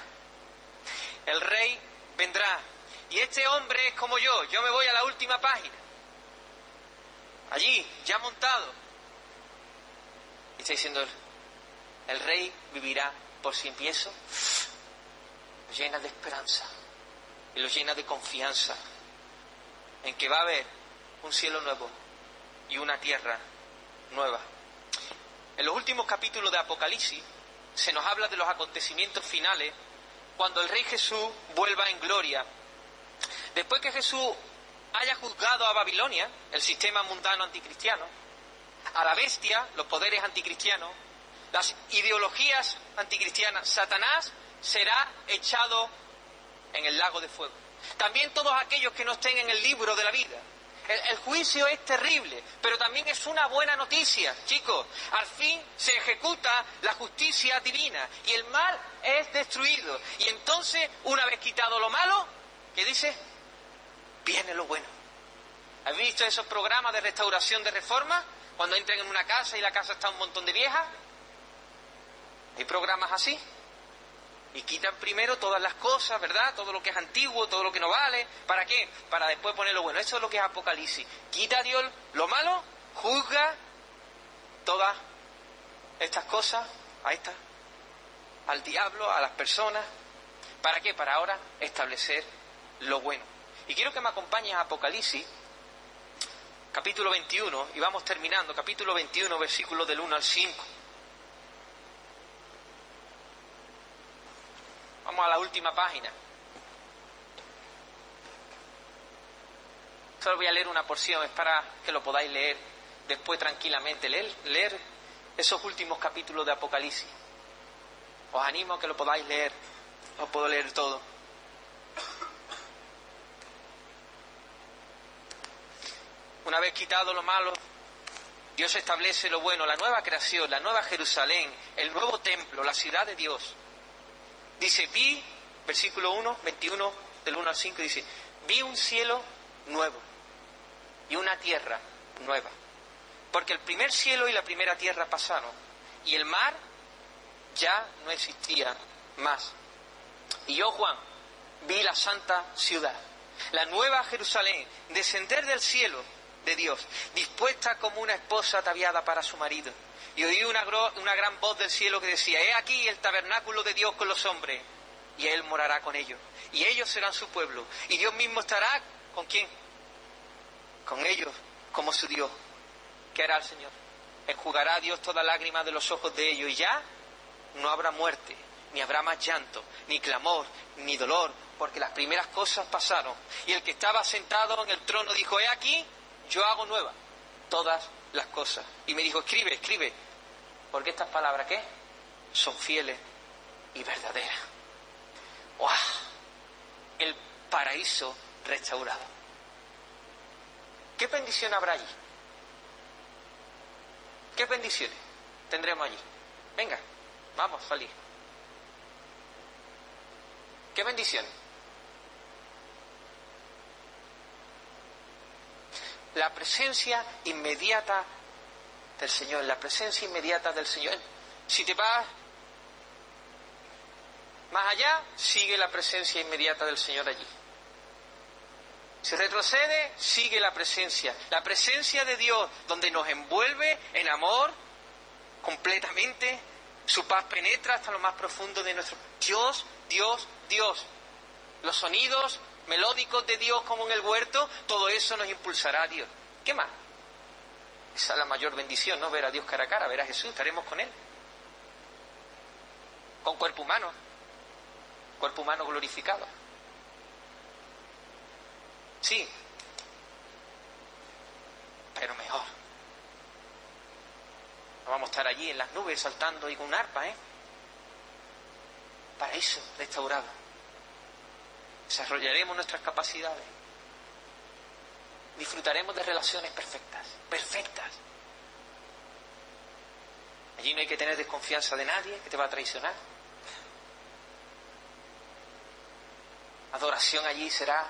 El rey vendrá. Y este hombre es como yo. Yo me voy a la última página. Allí, ya montado. Y está diciendo, el rey vivirá por siempre. Y eso lo llena de esperanza. Y lo llena de confianza. En que va a haber un cielo nuevo y una tierra nueva. En los últimos capítulos de Apocalipsis se nos habla de los acontecimientos finales cuando el Rey Jesús vuelva en gloria. Después que Jesús haya juzgado a Babilonia, el sistema mundano anticristiano, a la bestia, los poderes anticristianos, las ideologías anticristianas, Satanás será echado en el lago de fuego. También todos aquellos que no estén en el libro de la vida, el, juicio es terrible, pero también es una buena noticia, chicos. Al fin se ejecuta la justicia divina y el mal es destruido. Y entonces, una vez quitado lo malo, ¿qué dice? Viene lo bueno. ¿Has visto esos programas de restauración de reforma? Cuando entran en una casa y la casa está un montón de viejas. ¿Hay programas así? Y quitan primero todas las cosas, ¿verdad? Todo lo que es antiguo, todo lo que no vale. ¿Para qué? Para después poner lo bueno. Eso es lo que es Apocalipsis. Quita a Dios lo malo, juzga todas estas cosas, a estas, al diablo, a las personas. ¿Para qué? Para ahora establecer lo bueno. Y quiero que me acompañes a Apocalipsis, capítulo 21, y vamos terminando, capítulo 21, versículos del 1 al 5. Vamos a la última página. Solo voy a leer una porción, es para que lo podáis leer después tranquilamente. Leer, leer esos últimos capítulos de Apocalipsis. Os animo a que lo podáis leer. No puedo leer todo. Una vez quitado lo malo, Dios establece lo bueno, la nueva creación, la nueva Jerusalén, el nuevo templo, la ciudad de Dios. Dice, vi, versículo 1, 21, del 1 al 5, dice, vi un cielo nuevo y una tierra nueva. Porque el primer cielo y la primera tierra pasaron y el mar ya no existía más. Y yo, Juan, vi la santa ciudad, la nueva Jerusalén, descender del cielo de Dios, dispuesta como una esposa ataviada para su marido y oí una, gran voz del cielo que decía, he aquí el tabernáculo de Dios con los hombres, y Él morará con ellos, y ellos serán su pueblo, y Dios mismo estará con quién? Con ellos, como su Dios. ¿Qué hará el Señor? Enjugará a Dios toda lágrima de los ojos de ellos, y ya no habrá muerte, ni habrá más llanto, ni clamor, ni dolor, porque las primeras cosas pasaron. Y el que estaba sentado en el trono dijo, he aquí, yo hago nueva todas las cosas. Y me dijo, escribe, escribe, porque estas palabras, ¿qué? Son fieles y verdaderas. ¡Wow! El paraíso restaurado. ¿Qué bendición habrá allí? ¿Qué bendiciones tendremos allí? Venga, vamos salir. ¿Qué bendiciones? La presencia inmediata del Señor, la presencia inmediata del Señor. Si te vas más allá, sigue la presencia inmediata del Señor allí. Si retrocede, sigue la presencia. La presencia de Dios, donde nos envuelve en amor completamente. Su paz penetra hasta lo más profundo de nuestro. Dios, Dios, Dios. Los sonidos melódicos de Dios como en el huerto, todo eso nos impulsará a Dios. ¿Qué más? Esa es la mayor bendición, ¿no? Ver a Dios cara a cara, ver a Jesús, estaremos con Él. Con cuerpo humano, cuerpo humano glorificado. Sí, pero mejor. No vamos a estar allí en las nubes saltando y con un arpa, ¿eh? Paraíso restaurado. Desarrollaremos nuestras capacidades disfrutaremos de relaciones perfectas, perfectas. Allí no hay que tener desconfianza de nadie que te va a traicionar. Adoración allí será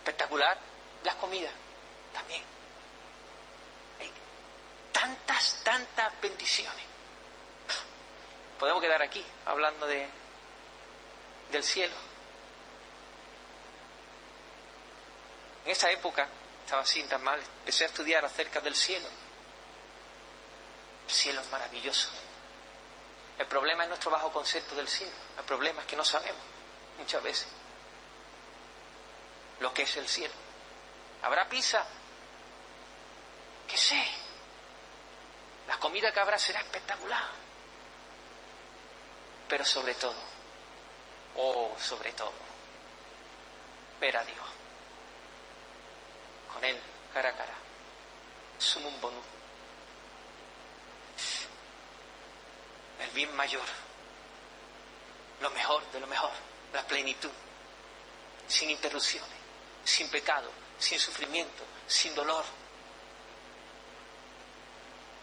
espectacular. Las comidas también. Hay tantas, tantas bendiciones. podemos quedar aquí hablando de, del cielo. En esa época, estaba así tan mal, empecé a estudiar acerca del cielo. El cielo es maravilloso. El problema es nuestro bajo concepto del cielo. El problema es que no sabemos muchas veces lo que es el cielo. ¿Habrá pizza? ¿Qué sé? La comida que habrá será espectacular. Pero sobre todo, oh, sobre todo, ver a Dios. Con Él, cara a cara. Sumum bonum. El bien mayor. Lo mejor de lo mejor. La plenitud. Sin interrupciones. Sin pecado. Sin sufrimiento. Sin dolor.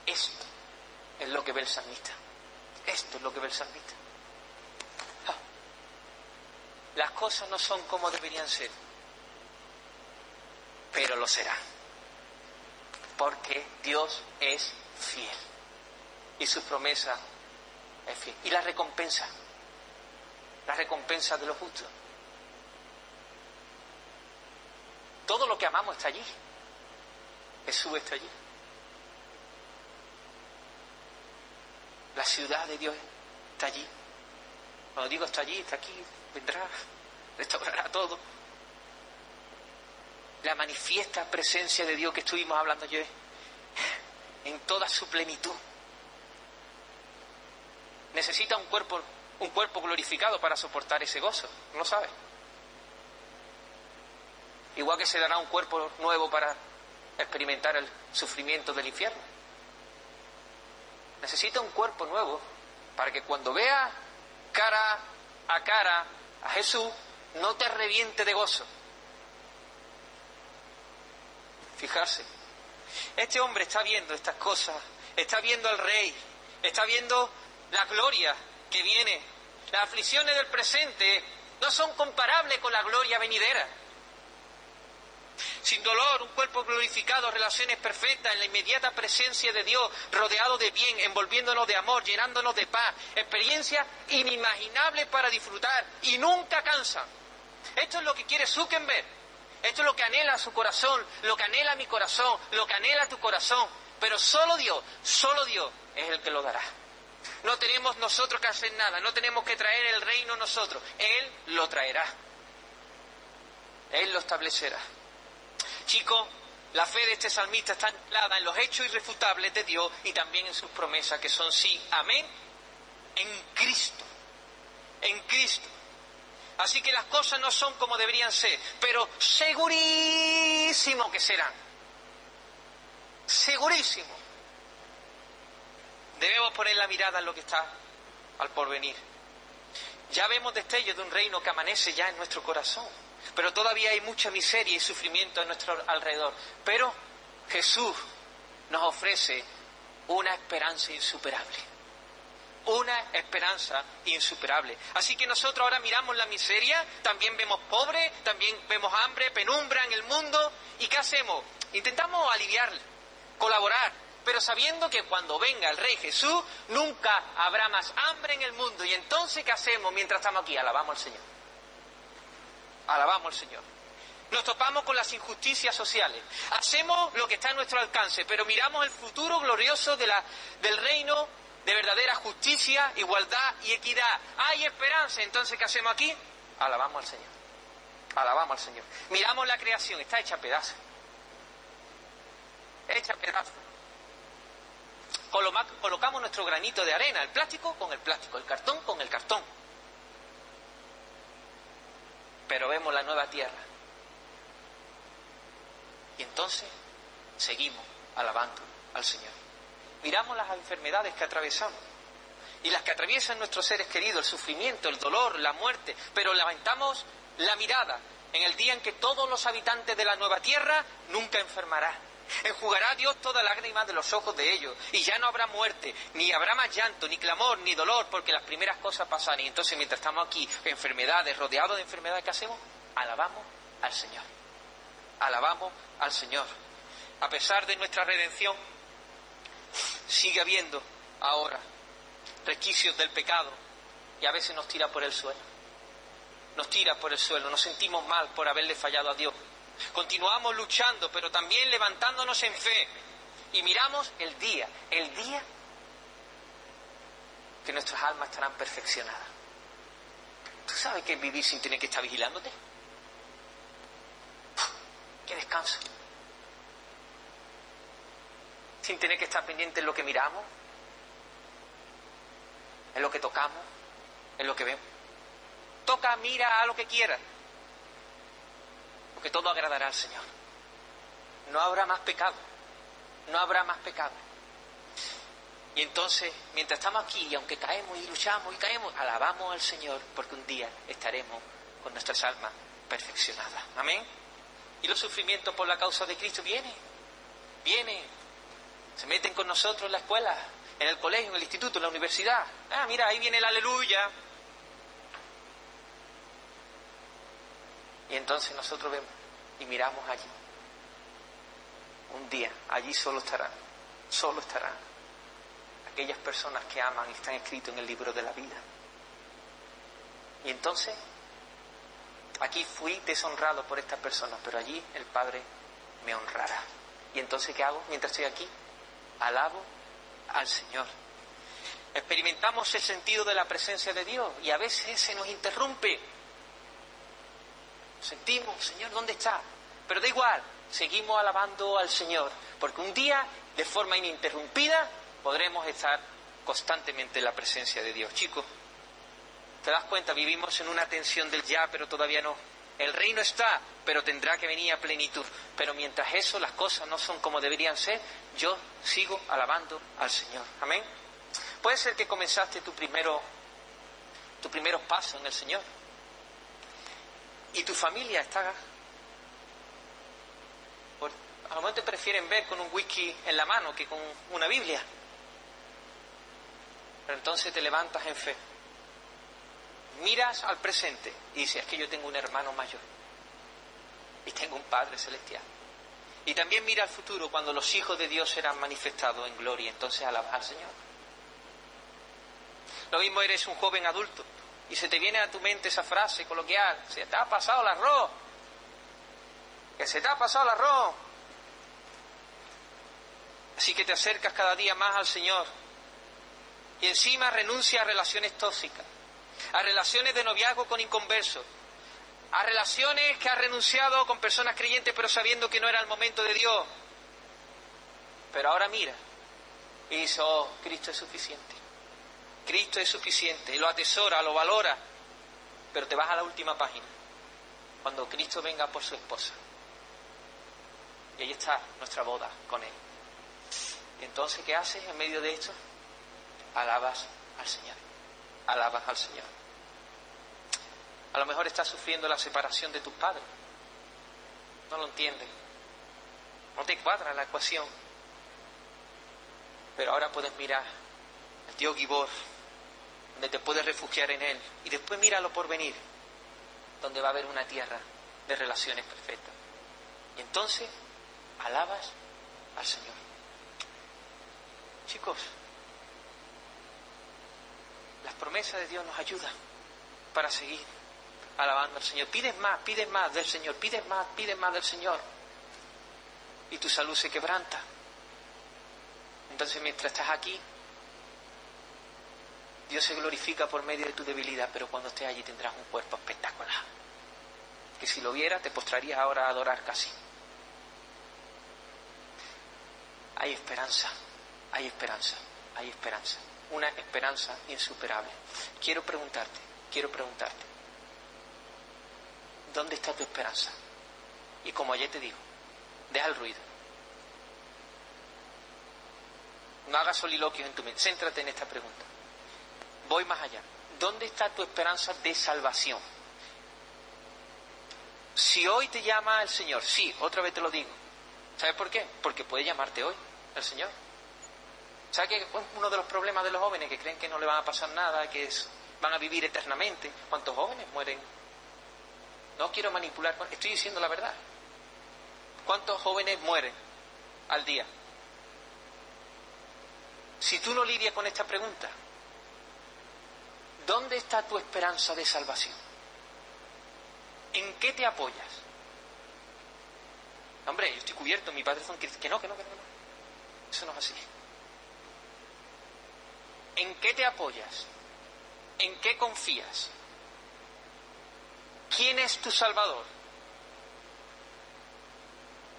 Esto es lo que ve el salmista. Esto es lo que ve el salmista. Las cosas no son como deberían ser, pero lo serán. Porque Dios es fiel. Y su promesa es fiel. Y la recompensa, la recompensa de los justos. Todo lo que amamos está allí. Jesús está allí. La ciudad de Dios está allí. Cuando digo está allí, está aquí, vendrá, restaurará todo. La manifiesta presencia de Dios que estuvimos hablando ayer, en toda su plenitud. Necesita un cuerpo, un cuerpo glorificado para soportar ese gozo, ¿no sabes? Igual que se dará un cuerpo nuevo para experimentar el sufrimiento del infierno necesita un cuerpo nuevo para que cuando vea cara a cara a Jesús no te reviente de gozo. Fijarse, este hombre está viendo estas cosas, está viendo al rey, está viendo la gloria que viene. Las aflicciones del presente no son comparables con la gloria venidera sin dolor, un cuerpo glorificado, relaciones perfectas en la inmediata presencia de Dios, rodeado de bien, envolviéndonos de amor, llenándonos de paz, experiencias inimaginables para disfrutar y nunca cansan. Esto es lo que quiere Zuckerberg, esto es lo que anhela su corazón, lo que anhela mi corazón, lo que anhela tu corazón, pero solo Dios, solo Dios es el que lo dará. No tenemos nosotros que hacer nada, no tenemos que traer el reino nosotros, Él lo traerá. Él lo establecerá. Chicos, la fe de este salmista está anclada en los hechos irrefutables de Dios y también en sus promesas, que son sí, amén, en Cristo. En Cristo. Así que las cosas no son como deberían ser, pero segurísimo que serán. Segurísimo. Debemos poner la mirada en lo que está al porvenir. Ya vemos destellos de un reino que amanece ya en nuestro corazón pero todavía hay mucha miseria y sufrimiento a nuestro alrededor. Pero Jesús nos ofrece una esperanza insuperable. Una esperanza insuperable. Así que nosotros ahora miramos la miseria, también vemos pobre, también vemos hambre, penumbra en el mundo. ¿Y qué hacemos? Intentamos aliviarla, colaborar, pero sabiendo que cuando venga el Rey Jesús nunca habrá más hambre en el mundo. ¿Y entonces qué hacemos mientras estamos aquí? Alabamos al Señor. Alabamos al Señor. Nos topamos con las injusticias sociales. Hacemos lo que está a nuestro alcance, pero miramos el futuro glorioso del reino de verdadera justicia, igualdad y equidad. Hay esperanza. Entonces, ¿qué hacemos aquí? Alabamos al Señor. Alabamos al Señor. Miramos la creación, está hecha pedazos. Hecha pedazos. Colocamos nuestro granito de arena, el plástico con el plástico, el cartón con el cartón pero vemos la nueva tierra. Y entonces seguimos alabando al Señor. Miramos las enfermedades que atravesamos y las que atraviesan nuestros seres queridos, el sufrimiento, el dolor, la muerte, pero levantamos la mirada en el día en que todos los habitantes de la nueva tierra nunca enfermarán Enjugará Dios toda lágrima de los ojos de ellos, y ya no habrá muerte, ni habrá más llanto, ni clamor, ni dolor, porque las primeras cosas pasan. Y entonces, mientras estamos aquí, enfermedades, rodeados de enfermedades, ¿qué hacemos? Alabamos al Señor. Alabamos al Señor. A pesar de nuestra redención, sigue habiendo ahora resquicios del pecado y a veces nos tira por el suelo. Nos tira por el suelo, nos sentimos mal por haberle fallado a Dios. Continuamos luchando, pero también levantándonos en fe. Y miramos el día, el día que nuestras almas estarán perfeccionadas. ¿Tú sabes qué es vivir sin tener que estar vigilándote? ¡Qué descanso! Sin tener que estar pendiente en lo que miramos, en lo que tocamos, en lo que vemos. Toca, mira, a lo que quieras. Porque todo agradará al Señor. No habrá más pecado. No habrá más pecado. Y entonces, mientras estamos aquí, y aunque caemos y luchamos y caemos, alabamos al Señor porque un día estaremos con nuestras almas perfeccionadas. Amén. Y los sufrimientos por la causa de Cristo vienen, vienen. Se meten con nosotros en la escuela, en el colegio, en el instituto, en la universidad. Ah, mira, ahí viene el aleluya. Y entonces nosotros vemos y miramos allí. Un día, allí solo estarán, solo estarán aquellas personas que aman y están escritos en el libro de la vida. Y entonces, aquí fui deshonrado por estas personas, pero allí el Padre me honrará. Y entonces, ¿qué hago mientras estoy aquí? Alabo al Señor. Experimentamos el sentido de la presencia de Dios y a veces se nos interrumpe. Sentimos, Señor, ¿dónde está? Pero da igual, seguimos alabando al Señor, porque un día, de forma ininterrumpida, podremos estar constantemente en la presencia de Dios. Chicos, ¿te das cuenta? Vivimos en una tensión del ya, pero todavía no. El reino está, pero tendrá que venir a plenitud. Pero mientras eso, las cosas no son como deberían ser, yo sigo alabando al Señor. Amén. Puede ser que comenzaste tu primero, tu primeros pasos en el Señor. Y tu familia está. Por, a lo mejor te prefieren ver con un whisky en la mano que con una Biblia. Pero entonces te levantas en fe. Miras al presente y dices, es que yo tengo un hermano mayor. Y tengo un Padre celestial. Y también mira al futuro cuando los hijos de Dios serán manifestados en gloria. Entonces alabas al Señor. Lo mismo eres un joven adulto y se te viene a tu mente esa frase coloquial, se te ha pasado el arroz, que se te ha pasado el arroz. Así que te acercas cada día más al Señor y encima renuncia a relaciones tóxicas, a relaciones de noviazgo con inconversos, a relaciones que ha renunciado con personas creyentes pero sabiendo que no era el momento de Dios. Pero ahora mira y dice, oh, Cristo es suficiente. Cristo es suficiente, lo atesora, lo valora, pero te vas a la última página, cuando Cristo venga por su esposa. Y ahí está nuestra boda con Él. Entonces, ¿qué haces en medio de esto? Alabas al Señor, alabas al Señor. A lo mejor estás sufriendo la separación de tus padres, no lo entiendes, no te cuadra la ecuación, pero ahora puedes mirar al Dios Gibor, donde te puedes refugiar en Él. Y después míralo por venir, donde va a haber una tierra de relaciones perfectas. Y entonces alabas al Señor. Chicos, las promesas de Dios nos ayudan para seguir alabando al Señor. Pides más, pides más del Señor, pides más, pides más del Señor. Y tu salud se quebranta. Entonces mientras estás aquí, Dios se glorifica por medio de tu debilidad, pero cuando estés allí tendrás un cuerpo espectacular. Que si lo vieras te postrarías ahora a adorar casi. Hay esperanza, hay esperanza, hay esperanza. Una esperanza insuperable. Quiero preguntarte, quiero preguntarte. ¿Dónde está tu esperanza? Y como ayer te digo, deja el ruido. No hagas soliloquios en tu mente. Céntrate en esta pregunta voy más allá. ¿Dónde está tu esperanza de salvación? Si hoy te llama el Señor, sí, otra vez te lo digo. ¿Sabes por qué? Porque puede llamarte hoy el Señor. ¿Sabes que uno de los problemas de los jóvenes que creen que no le van a pasar nada, que van a vivir eternamente? ¿Cuántos jóvenes mueren? No quiero manipular, estoy diciendo la verdad. ¿Cuántos jóvenes mueren al día? Si tú no lidias con esta pregunta, ¿Dónde está tu esperanza de salvación? ¿En qué te apoyas? Hombre, yo estoy cubierto, mi padre son no, que no, que no, que no. Eso no es así. ¿En qué te apoyas? ¿En qué confías? ¿Quién es tu Salvador?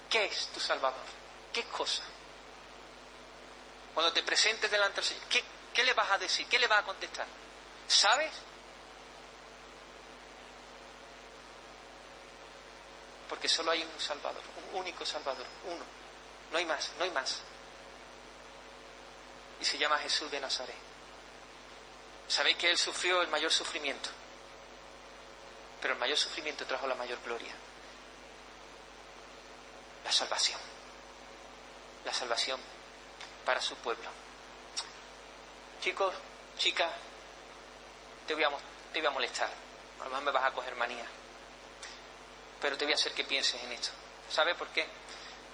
¿Qué es tu Salvador? ¿Qué cosa? Cuando te presentes delante del Señor, ¿qué, ¿qué le vas a decir? ¿Qué le vas a contestar? ¿Sabes? Porque solo hay un Salvador, un único Salvador, uno. No hay más, no hay más. Y se llama Jesús de Nazaret. Sabéis que Él sufrió el mayor sufrimiento, pero el mayor sufrimiento trajo la mayor gloria. La salvación. La salvación para su pueblo. Chicos, chicas, te voy a, molestar. A lo mejor me vas a coger manía. Pero te voy a hacer que pienses en esto. ¿Sabe por qué?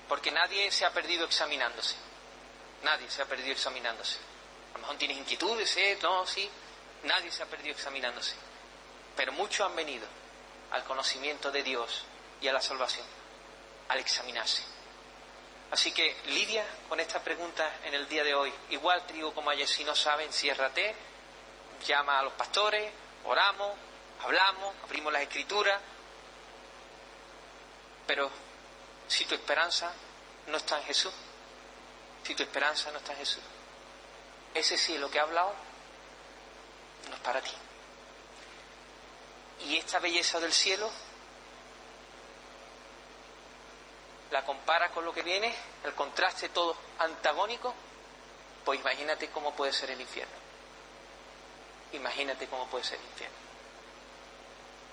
Porque nadie se ha perdido examinándose. Nadie se ha perdido examinándose. A lo mejor tienes inquietudes, ¿eh? No, sí. Nadie se ha perdido examinándose. Pero muchos han venido al conocimiento de Dios y a la salvación, al examinarse. Así que Lidia, con esta pregunta en el día de hoy, igual te digo como ayer, si no saben, enciérrate, llama a los pastores, oramos, hablamos, abrimos las escrituras, pero si tu esperanza no está en Jesús, si tu esperanza no está en Jesús, ese cielo que ha hablado no es para ti. Y esta belleza del cielo la compara con lo que viene, el contraste todo antagónico, pues imagínate cómo puede ser el infierno. Imagínate cómo puede ser el infierno.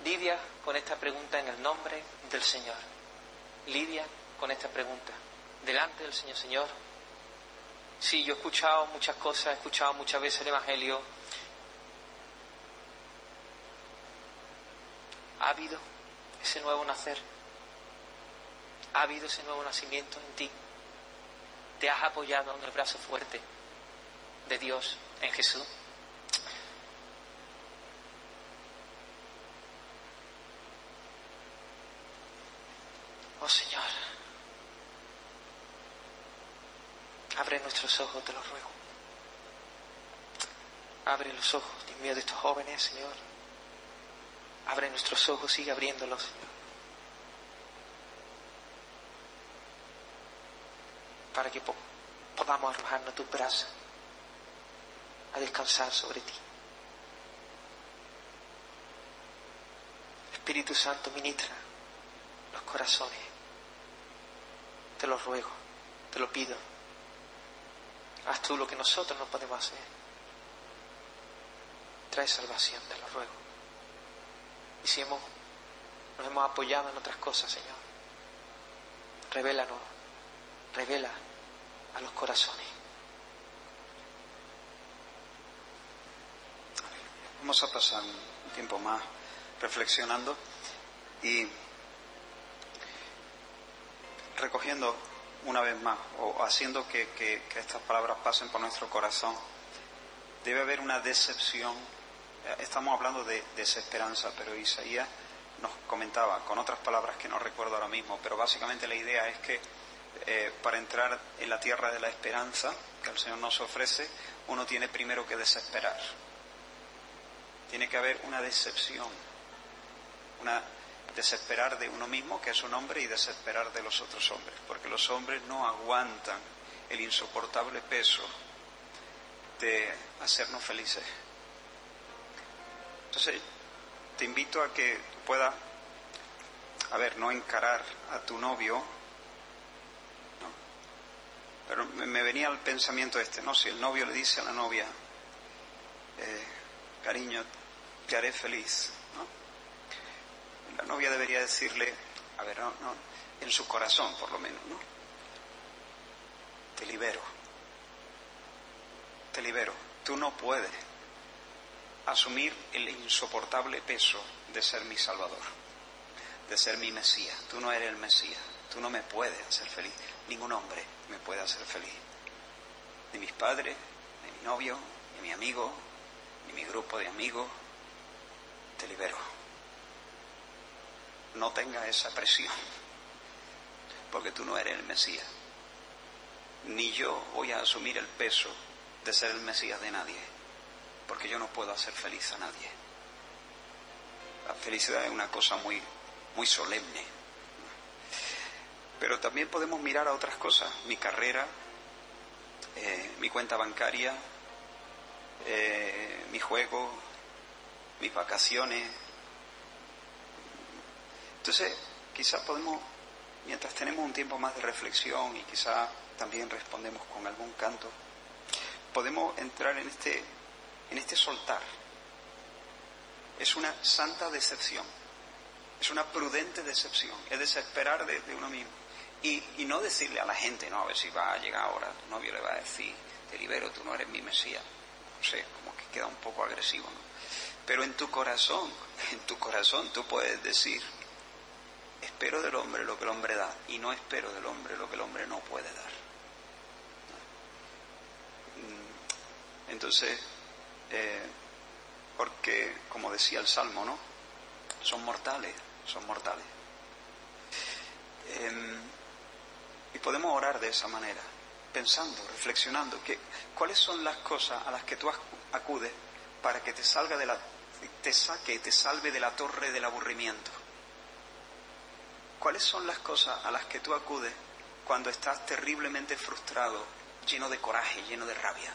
Lidia con esta pregunta en el nombre del Señor. Lidia con esta pregunta. Delante del Señor, Señor, sí, yo he escuchado muchas cosas, he escuchado muchas veces el Evangelio. ¿Ha habido ese nuevo nacer? ¿Ha habido ese nuevo nacimiento en ti? ¿Te has apoyado en el brazo fuerte de Dios en Jesús? Oh Señor, abre nuestros ojos, te lo ruego. Abre los ojos, Dios mío, de estos jóvenes, Señor. Abre nuestros ojos, sigue abriéndolos. Para que podamos arrojarnos tus brazos a descansar sobre ti. Espíritu Santo, ministra los corazones. Te lo ruego, te lo pido. Haz tú lo que nosotros no podemos hacer. Trae salvación, te lo ruego. Hemos, nos hemos apoyado en otras cosas, Señor, revélanos, revela a los corazones. Vamos a pasar un tiempo más reflexionando y recogiendo una vez más o haciendo que, estas palabras pasen por nuestro corazón, debe haber una decepción. Estamos hablando de desesperanza, pero Isaías nos comentaba con otras palabras que no recuerdo ahora mismo, pero básicamente la idea es que eh, para entrar en la tierra de la esperanza que el Señor nos ofrece, uno tiene primero que desesperar. Tiene que haber una decepción, una desesperar de uno mismo, que es un hombre, y desesperar de los otros hombres, porque los hombres no aguantan el insoportable peso de hacernos felices. Entonces, te invito a que puedas, a ver, no encarar a tu novio, pero me venía el pensamiento este, ¿no? Si el novio le dice a la novia, eh, cariño, te haré feliz, la novia debería decirle, a ver, no, no, en su corazón por lo menos, ¿no? Te libero, te libero. Tú no puedes asumir el insoportable peso de ser mi Salvador, de ser mi Mesías. Tú no eres el Mesías, tú no me puedes hacer feliz. Ningún hombre me puede hacer feliz. Ni mis padres, ni mi novio, ni mi amigo, ni mi grupo de amigos, te libero. No tengas esa presión, porque tú no eres el Mesías. Ni yo voy a asumir el peso de ser el Mesías de nadie, porque yo no puedo hacer feliz a nadie. La felicidad es una cosa muy, muy solemne. Pero también podemos mirar a otras cosas, mi carrera, eh, mi cuenta bancaria, eh, mi juego, mis vacaciones. Entonces, quizás podemos, mientras tenemos un tiempo más de reflexión y quizás también respondemos con algún canto, podemos entrar en este, en este soltar. Es una santa decepción, es una prudente decepción, es desesperar de, uno mismo. Y, y, no decirle a la gente, no, a ver si va a llegar ahora, tu novio le va a decir, te libero, tú no eres mi Mesías. No sé, como que queda un poco agresivo, ¿no? Pero en tu corazón, en tu corazón tú puedes decir, espero del hombre lo que el hombre da y no espero del hombre lo que el hombre no puede dar. Mm, entonces, eh, porque, como decía el Salmo, ¿no? Son mortales, son mortales. Eh, y podemos orar de esa manera, pensando, reflexionando, cuáles son las cosas a las que tú acudes para que te salga de la, te saque, te salve de la torre del aburrimiento. ¿Cuáles son las cosas a las que tú acudes cuando estás terriblemente frustrado, lleno de coraje, lleno de rabia?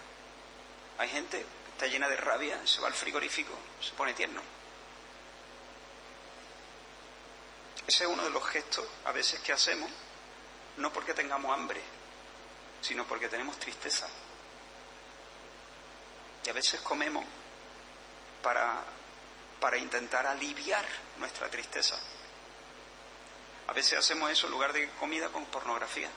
Hay gente está llena de rabia, se va al frigorífico, se pone tierno. Ese es uno de los gestos a veces que hacemos no porque tengamos hambre, sino porque tenemos tristeza. Y a veces comemos para, para intentar aliviar nuestra tristeza. A veces hacemos eso en lugar de comida con pornografía.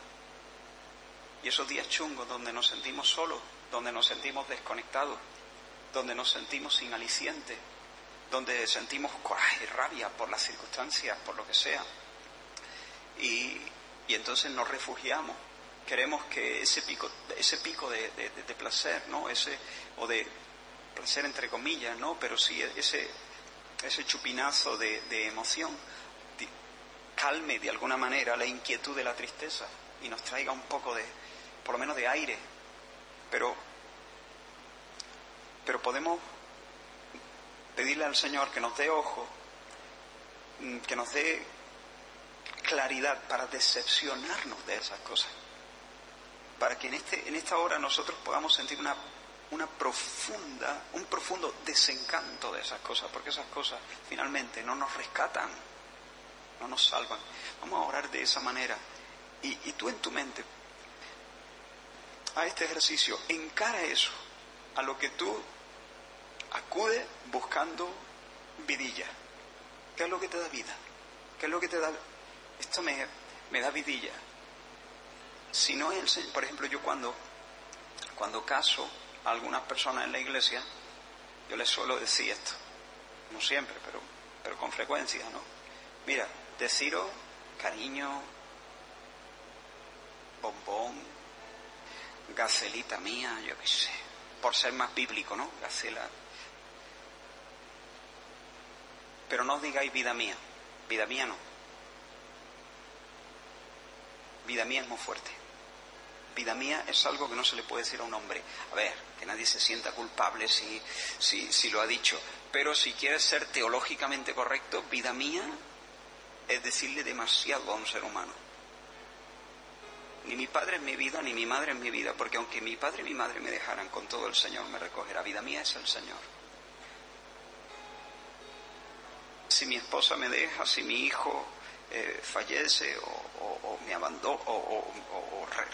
Y esos días chungos donde nos sentimos solos, donde nos sentimos desconectados, donde nos sentimos sin aliciente, donde sentimos coraje, rabia por las circunstancias, por lo que sea. Y, y entonces nos refugiamos. Queremos que ese pico, ese pico de, de, de, placer, ¿no? Ese, o de placer entre comillas, ¿no? Pero sí ese, ese chupinazo de, de emoción calme de alguna manera la inquietud de la tristeza y nos traiga un poco de, por lo menos de aire. Pero, pero podemos pedirle al Señor que nos dé ojo, que nos dé claridad para decepcionarnos de esas cosas. Para que en, este, en esta hora nosotros podamos sentir una, una profunda, un profundo desencanto de esas cosas, porque esas cosas finalmente no nos rescatan, no nos salvan. Vamos a orar de esa manera. Y, y tú en tu mente, a este ejercicio, encara eso, a lo que tú acude buscando vidilla. ¿Qué es lo que te da vida? ¿Qué es lo que te da esto me, me da vidilla. Si no es el Señor, por ejemplo, yo cuando, cuando caso a algunas personas en la iglesia, yo les suelo decir esto, no siempre, pero, pero con frecuencia, ¿no? Mira, deciros cariño, bombón, gacelita mía, yo qué sé, por ser más bíblico, ¿no? Gacela. Pero no os digáis vida mía, vida mía no. vida mía es muy fuerte. Vida mía es algo que no se le puede decir a un hombre. A ver, que nadie se sienta culpable si, si, si lo ha dicho. Pero si quieres ser teológicamente correcto, vida mía es decirle demasiado a un ser humano. Ni mi padre es mi vida, ni mi madre es mi vida, porque aunque mi padre y mi madre me dejaran con todo el Señor, me recogerá. Vida mía es el Señor. Si mi esposa me deja, si mi hijo eh, fallece o, me abandona o, o re,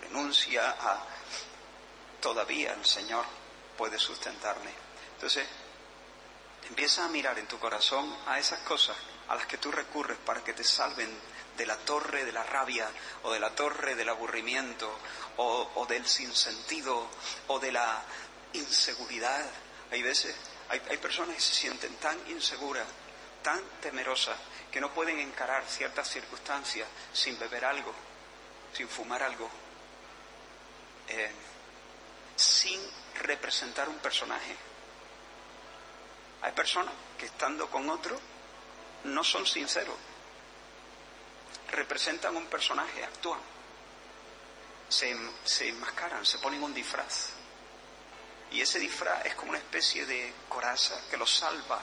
renuncia a... Todavía el Señor puede sustentarme. Entonces, empieza a mirar en tu corazón a esas cosas a las que tú recurres para que te salven de la torre de la rabia o de la torre del aburrimiento o, o del sinsentido o de la inseguridad. Hay veces, hay, hay personas que se sienten tan inseguras, tan temerosas, que no pueden encarar ciertas circunstancias sin beber algo, sin fumar algo, eh, sin representar un personaje. Hay personas que estando con otro no son sinceros. Representan un personaje, actúan. Se, se enmascaran, se ponen un disfraz. Y ese disfraz es como una especie de coraza que los salva.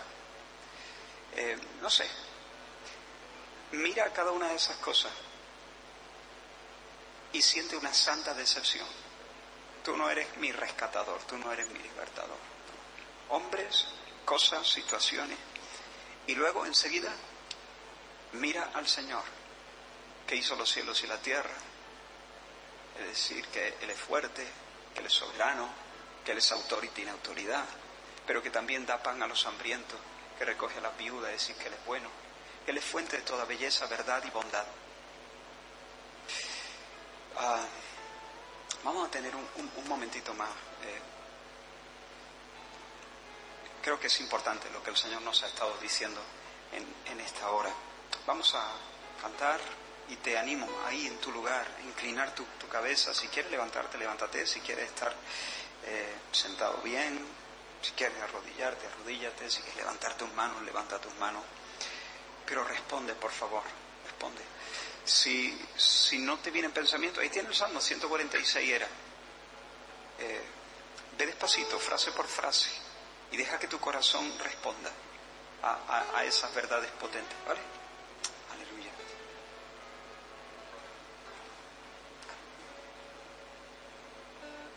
Eh, no sé. Mira cada una de esas cosas y siente una santa decepción. Tú no eres mi rescatador, tú no eres mi libertador. Hombres, cosas, situaciones. Y luego enseguida mira al Señor, que hizo los cielos y la tierra. Es decir, que Él es fuerte, que Él es soberano, que Él es autor y tiene autoridad, pero que también da pan a los hambrientos, que recoge a las viudas, es decir, que Él es bueno, Él es fuente de toda belleza, verdad y bondad. Ah, vamos a tener un, momentito más. Eh, creo que es importante lo que el Señor nos ha estado diciendo en, esta hora. Vamos a cantar y te animo ahí en tu lugar, a inclinar tu, cabeza. Si quieres levantarte, levántate. Si quieres estar eh, sentado bien, si quieres arrodillarte, arrodíllate. Si quieres levantar tus manos, levanta tus manos. Pero responde, por favor, responde. Si, si no te viene pensamiento, ahí tiene el Salmo 146 era. Eh, ve despacito, frase por frase, y deja que tu corazón responda a, a esas verdades potentes, ¿vale?